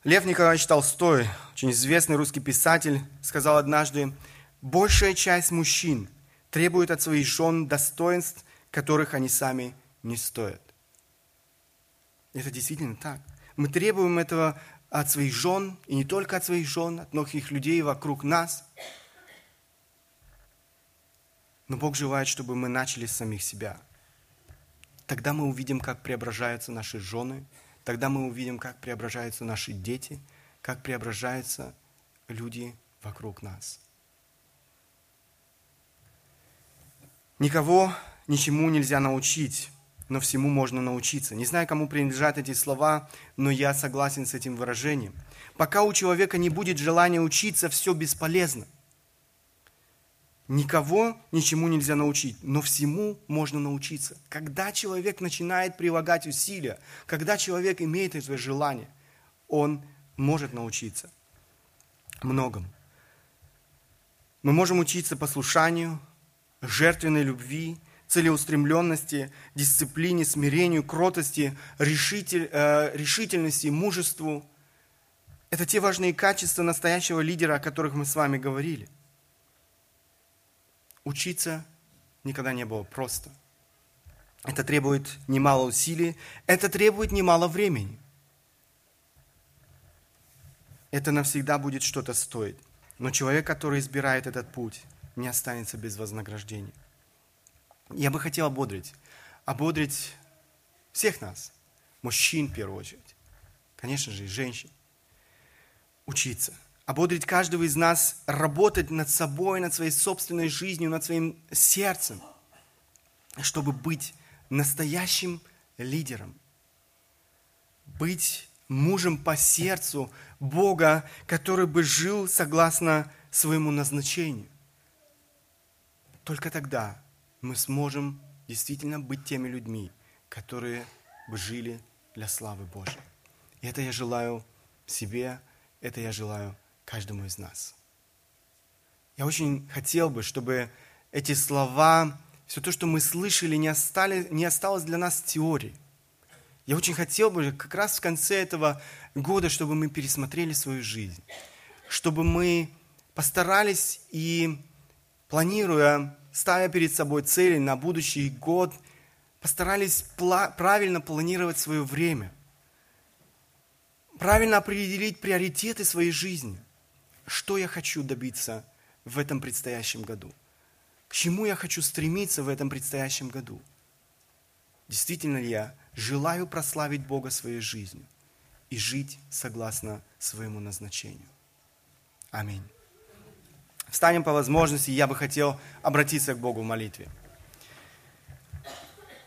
[SPEAKER 1] Лев Николаевич Толстой, очень известный русский писатель, сказал однажды, Большая часть мужчин требует от своих жен достоинств, которых они сами не стоят. Это действительно так. Мы требуем этого от своих жен, и не только от своих жен, от многих людей вокруг нас. Но Бог желает, чтобы мы начали с самих себя. Тогда мы увидим, как преображаются наши жены, тогда мы увидим, как преображаются наши дети, как преображаются люди вокруг нас. Никого ничему нельзя научить, но всему можно научиться. Не знаю, кому принадлежат эти слова, но я согласен с этим выражением. Пока у человека не будет желания учиться, все бесполезно. Никого ничему нельзя научить, но всему можно научиться. Когда человек начинает прилагать усилия, когда человек имеет это желание, он может научиться многому. Мы можем учиться послушанию, жертвенной любви, целеустремленности, дисциплине, смирению, кротости, решитель, э, решительности, мужеству. Это те важные качества настоящего лидера, о которых мы с вами говорили. Учиться никогда не было просто. Это требует немало усилий, это требует немало времени. Это навсегда будет что-то стоить. Но человек, который избирает этот путь, не останется без вознаграждения. Я бы хотел ободрить, ободрить всех нас, мужчин в первую очередь, конечно же, и женщин, учиться, ободрить каждого из нас работать над собой, над своей собственной жизнью, над своим сердцем, чтобы быть настоящим лидером, быть мужем по сердцу Бога, который бы жил согласно своему назначению. Только тогда мы сможем действительно быть теми людьми, которые бы жили для славы Божьей. И это я желаю себе, это я желаю каждому из нас. Я очень хотел бы, чтобы эти слова, все то, что мы слышали, не, остали, не осталось для нас теорией. Я очень хотел бы как раз в конце этого года, чтобы мы пересмотрели свою жизнь, чтобы мы постарались и планируя ставя перед собой цели на будущий год, постарались правильно планировать свое время, правильно определить приоритеты своей жизни. Что я хочу добиться в этом предстоящем году? К чему я хочу стремиться в этом предстоящем году? Действительно ли я желаю прославить Бога своей жизнью и жить согласно своему назначению? Аминь. Встанем по возможности, я бы хотел обратиться к Богу в молитве.